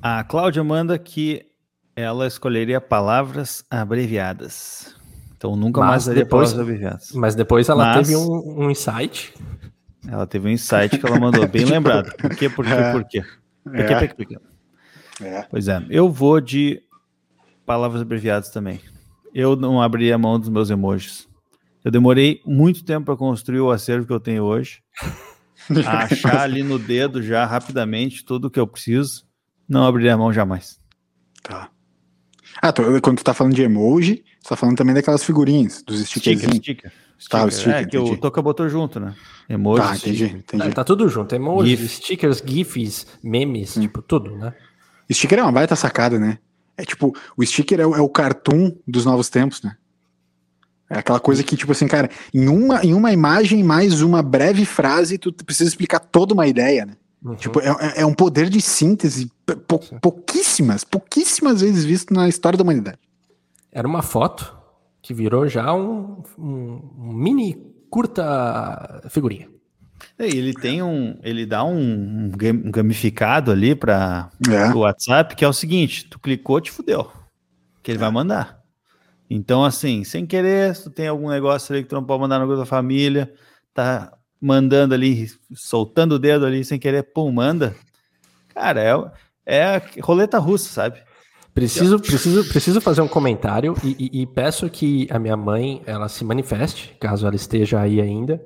A Cláudia manda que ela escolheria palavras abreviadas. Então nunca mas mais daria depois, palavras abreviadas. Mas depois ela mas, teve um, um, insight. Ela teve um insight que ela mandou, bem lembrado. Por quê, por quê, é, por quê? Por quê, é. por quê? É. Pois é, eu vou de palavras abreviadas também eu não abri a mão dos meus emojis. Eu demorei muito tempo para construir o acervo que eu tenho hoje. achar ali no dedo já rapidamente tudo o que eu preciso. Não abrir a mão jamais. Tá. Ah, tô, quando tu tá falando de emoji, tu tá falando também daquelas figurinhas, dos stickers. Sticker, sticker. Tá, sticker. É, que entendi. o Toca botou junto, né? Emoji. Tá, entendi, entendi. Tá, tá tudo junto. Emojis, GIF. stickers, GIFs, memes, hum. tipo, tudo, né? Sticker é uma baita sacada, né? É tipo, o sticker é, é o cartoon dos novos tempos, né? É aquela coisa que, tipo assim, cara, em uma, em uma imagem mais uma breve frase, tu precisa explicar toda uma ideia, né? Uhum. Tipo, é, é, é um poder de síntese pou, pouquíssimas, pouquíssimas vezes visto na história da humanidade. Era uma foto, que virou já um, um, um mini curta figurinha. É, ele tem um, ele dá um, um gamificado ali para é. o WhatsApp que é o seguinte: tu clicou, te fudeu, que ele vai mandar. Então, assim, sem querer, se tu tem algum negócio ali que tu não pode mandar no grupo da família, tá mandando ali, soltando o dedo ali sem querer, pum, manda. Cara, é, é roleta russa, sabe? Preciso, preciso, preciso fazer um comentário e, e, e, peço que a minha mãe ela se manifeste, caso ela esteja aí ainda,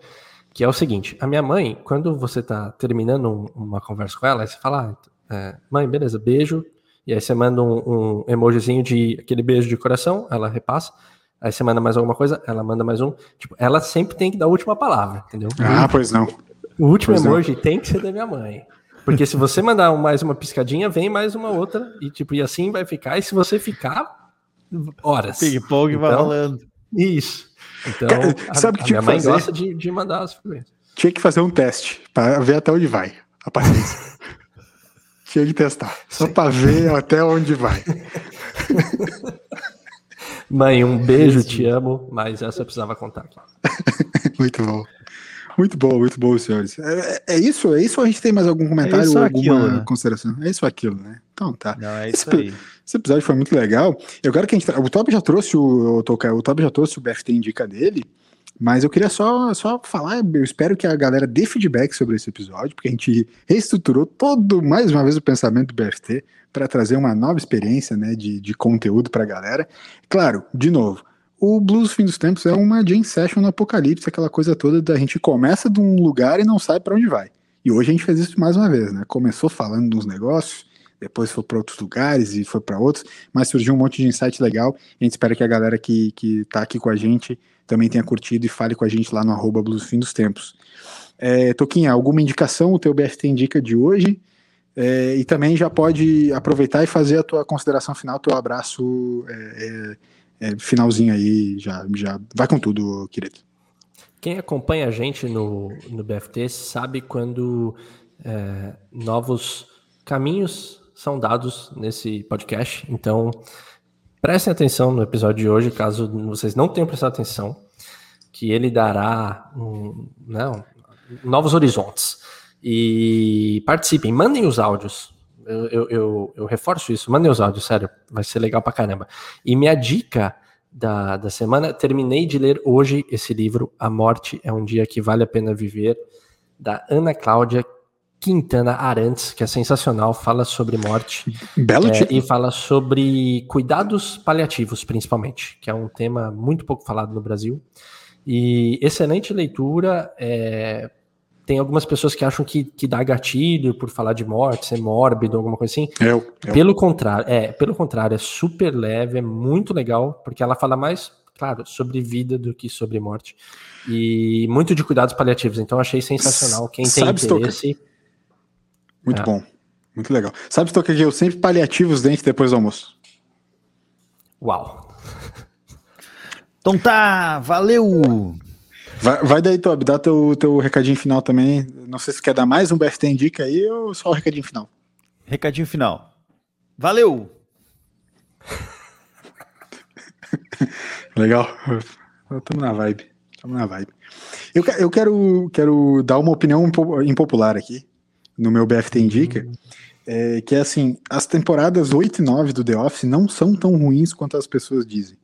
que é o seguinte: a minha mãe, quando você está terminando um, uma conversa com ela, você fala, ah, é, mãe, beleza, beijo, e aí você manda um, um emojizinho de aquele beijo de coração, ela repassa. Aí você manda mais alguma coisa, ela manda mais um. Tipo, ela sempre tem que dar a última palavra, entendeu? Ah, pois não. O último pois emoji não. tem que ser da minha mãe. Porque se você mandar mais uma piscadinha, vem mais uma outra, e tipo, e assim vai ficar. E se você ficar, horas. Ping-pong então, vai rolando. Isso. Então, a, sabe que a minha mãe fazer? gosta de, de mandar as frequências. Tinha que fazer um teste para ver até onde vai a paciência. Tinha que testar. Só para ver até onde vai. Mãe, um beijo, te amo, mas essa eu precisava contar. Muito bom. Muito bom, muito bom, senhores. É, é, isso? É isso ou a gente tem mais algum comentário é ou alguma aquilo, né? consideração? É isso ou aquilo, né? Então tá. Não, é esse, esse episódio foi muito legal. Eu quero que a gente. O Top já trouxe o. O Top já trouxe o BFT Indica dele. Mas eu queria só, só falar, eu espero que a galera dê feedback sobre esse episódio, porque a gente reestruturou todo, mais uma vez, o pensamento do BFT para trazer uma nova experiência né, de, de conteúdo para a galera. Claro, de novo, o Blues Fim dos Tempos é uma jam session no apocalipse, aquela coisa toda da gente começa de um lugar e não sabe para onde vai. E hoje a gente fez isso mais uma vez, né? Começou falando dos negócios, depois foi para outros lugares e foi para outros, mas surgiu um monte de insight legal. A gente espera que a galera que, que tá aqui com a gente também tenha curtido e fale com a gente lá no arroba Blues Fim dos Tempos. É, Toquinha, alguma indicação o teu BFT indica de hoje? É, e também já pode aproveitar e fazer a tua consideração final, teu abraço é, é finalzinho aí, já, já vai com tudo, querido. Quem acompanha a gente no, no BFT sabe quando é, novos caminhos são dados nesse podcast. Então, prestem atenção no episódio de hoje, caso vocês não tenham prestado atenção, que ele dará um, não, novos horizontes. E participem, mandem os áudios. Eu, eu, eu, eu, reforço isso. Mandem os áudios, sério. Vai ser legal pra caramba. E minha dica da, da semana, terminei de ler hoje esse livro, A Morte é um Dia que Vale a Pena Viver, da Ana Cláudia Quintana Arantes, que é sensacional, fala sobre morte. Belo é, E fala sobre cuidados paliativos, principalmente, que é um tema muito pouco falado no Brasil. E excelente leitura, é, tem algumas pessoas que acham que, que dá gatilho por falar de morte, ser mórbido, alguma coisa assim. Eu, eu. Pelo contrário, é, pelo contrário, é super leve, é muito legal, porque ela fala mais, claro, sobre vida do que sobre morte. E muito de cuidados paliativos. Então achei sensacional. Quem tem Sabe interesse. Muito é. bom. Muito legal. Sabe, Stoker, que eu sempre paliativo os dentes depois do almoço. Uau. Então tá, valeu! Vai, vai daí, Tobi, dá teu, teu recadinho final também. Não sei se quer dar mais um BFT Indica aí ou só o recadinho final. Recadinho final. Valeu! Legal. Estamos na vibe. Estamos na vibe. Eu, eu quero, quero dar uma opinião impopular aqui, no meu BFT Indica, é, que é assim, as temporadas 8 e 9 do The Office não são tão ruins quanto as pessoas dizem.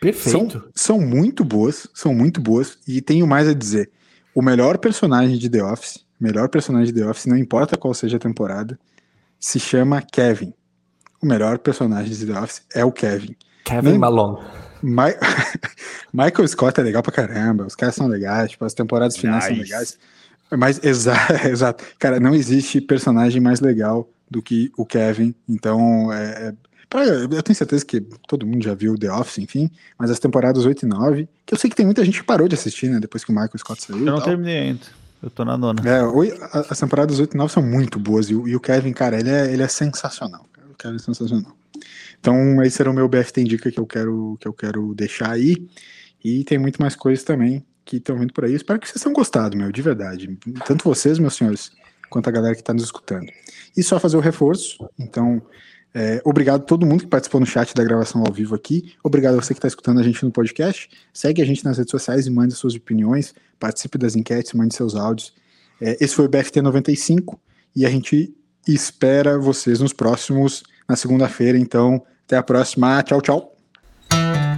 Perfeito. São, são muito boas, são muito boas, e tenho mais a dizer. O melhor personagem de The Office, melhor personagem de The Office, não importa qual seja a temporada, se chama Kevin. O melhor personagem de The Office é o Kevin. Kevin Nem... Malone. Michael Scott é legal pra caramba, os caras são legais, tipo, as temporadas finais nice. são legais. Mas, exato, exato. Cara, não existe personagem mais legal do que o Kevin, então é, é Pra, eu tenho certeza que todo mundo já viu The Office, enfim, mas as temporadas 8 e 9, que eu sei que tem muita gente que parou de assistir, né, depois que o Michael Scott saiu. Eu não terminei ainda. Eu tô na nona. É, as temporadas 8 e 9 são muito boas, e o, Kevin, cara, ele é, ele é sensacional. O Kevin é sensacional. Então, esse era o meu BFT Indica que eu quero, que eu quero deixar aí. E tem muito mais coisas também que estão vindo por aí. espero que vocês tenham gostado, meu, de verdade. Tanto vocês, meus senhores, quanto a galera que está nos escutando. E só fazer o reforço. Então, É, obrigado a todo mundo que participou no chat da gravação ao vivo aqui. Obrigado a você que está escutando a gente no podcast. Segue a gente nas redes sociais e mande suas opiniões. Participe das enquetes, mande seus áudios. É, esse foi o BFT 95 e a gente espera vocês nos próximos, na segunda-feira. Então, até a próxima. Tchau, tchau.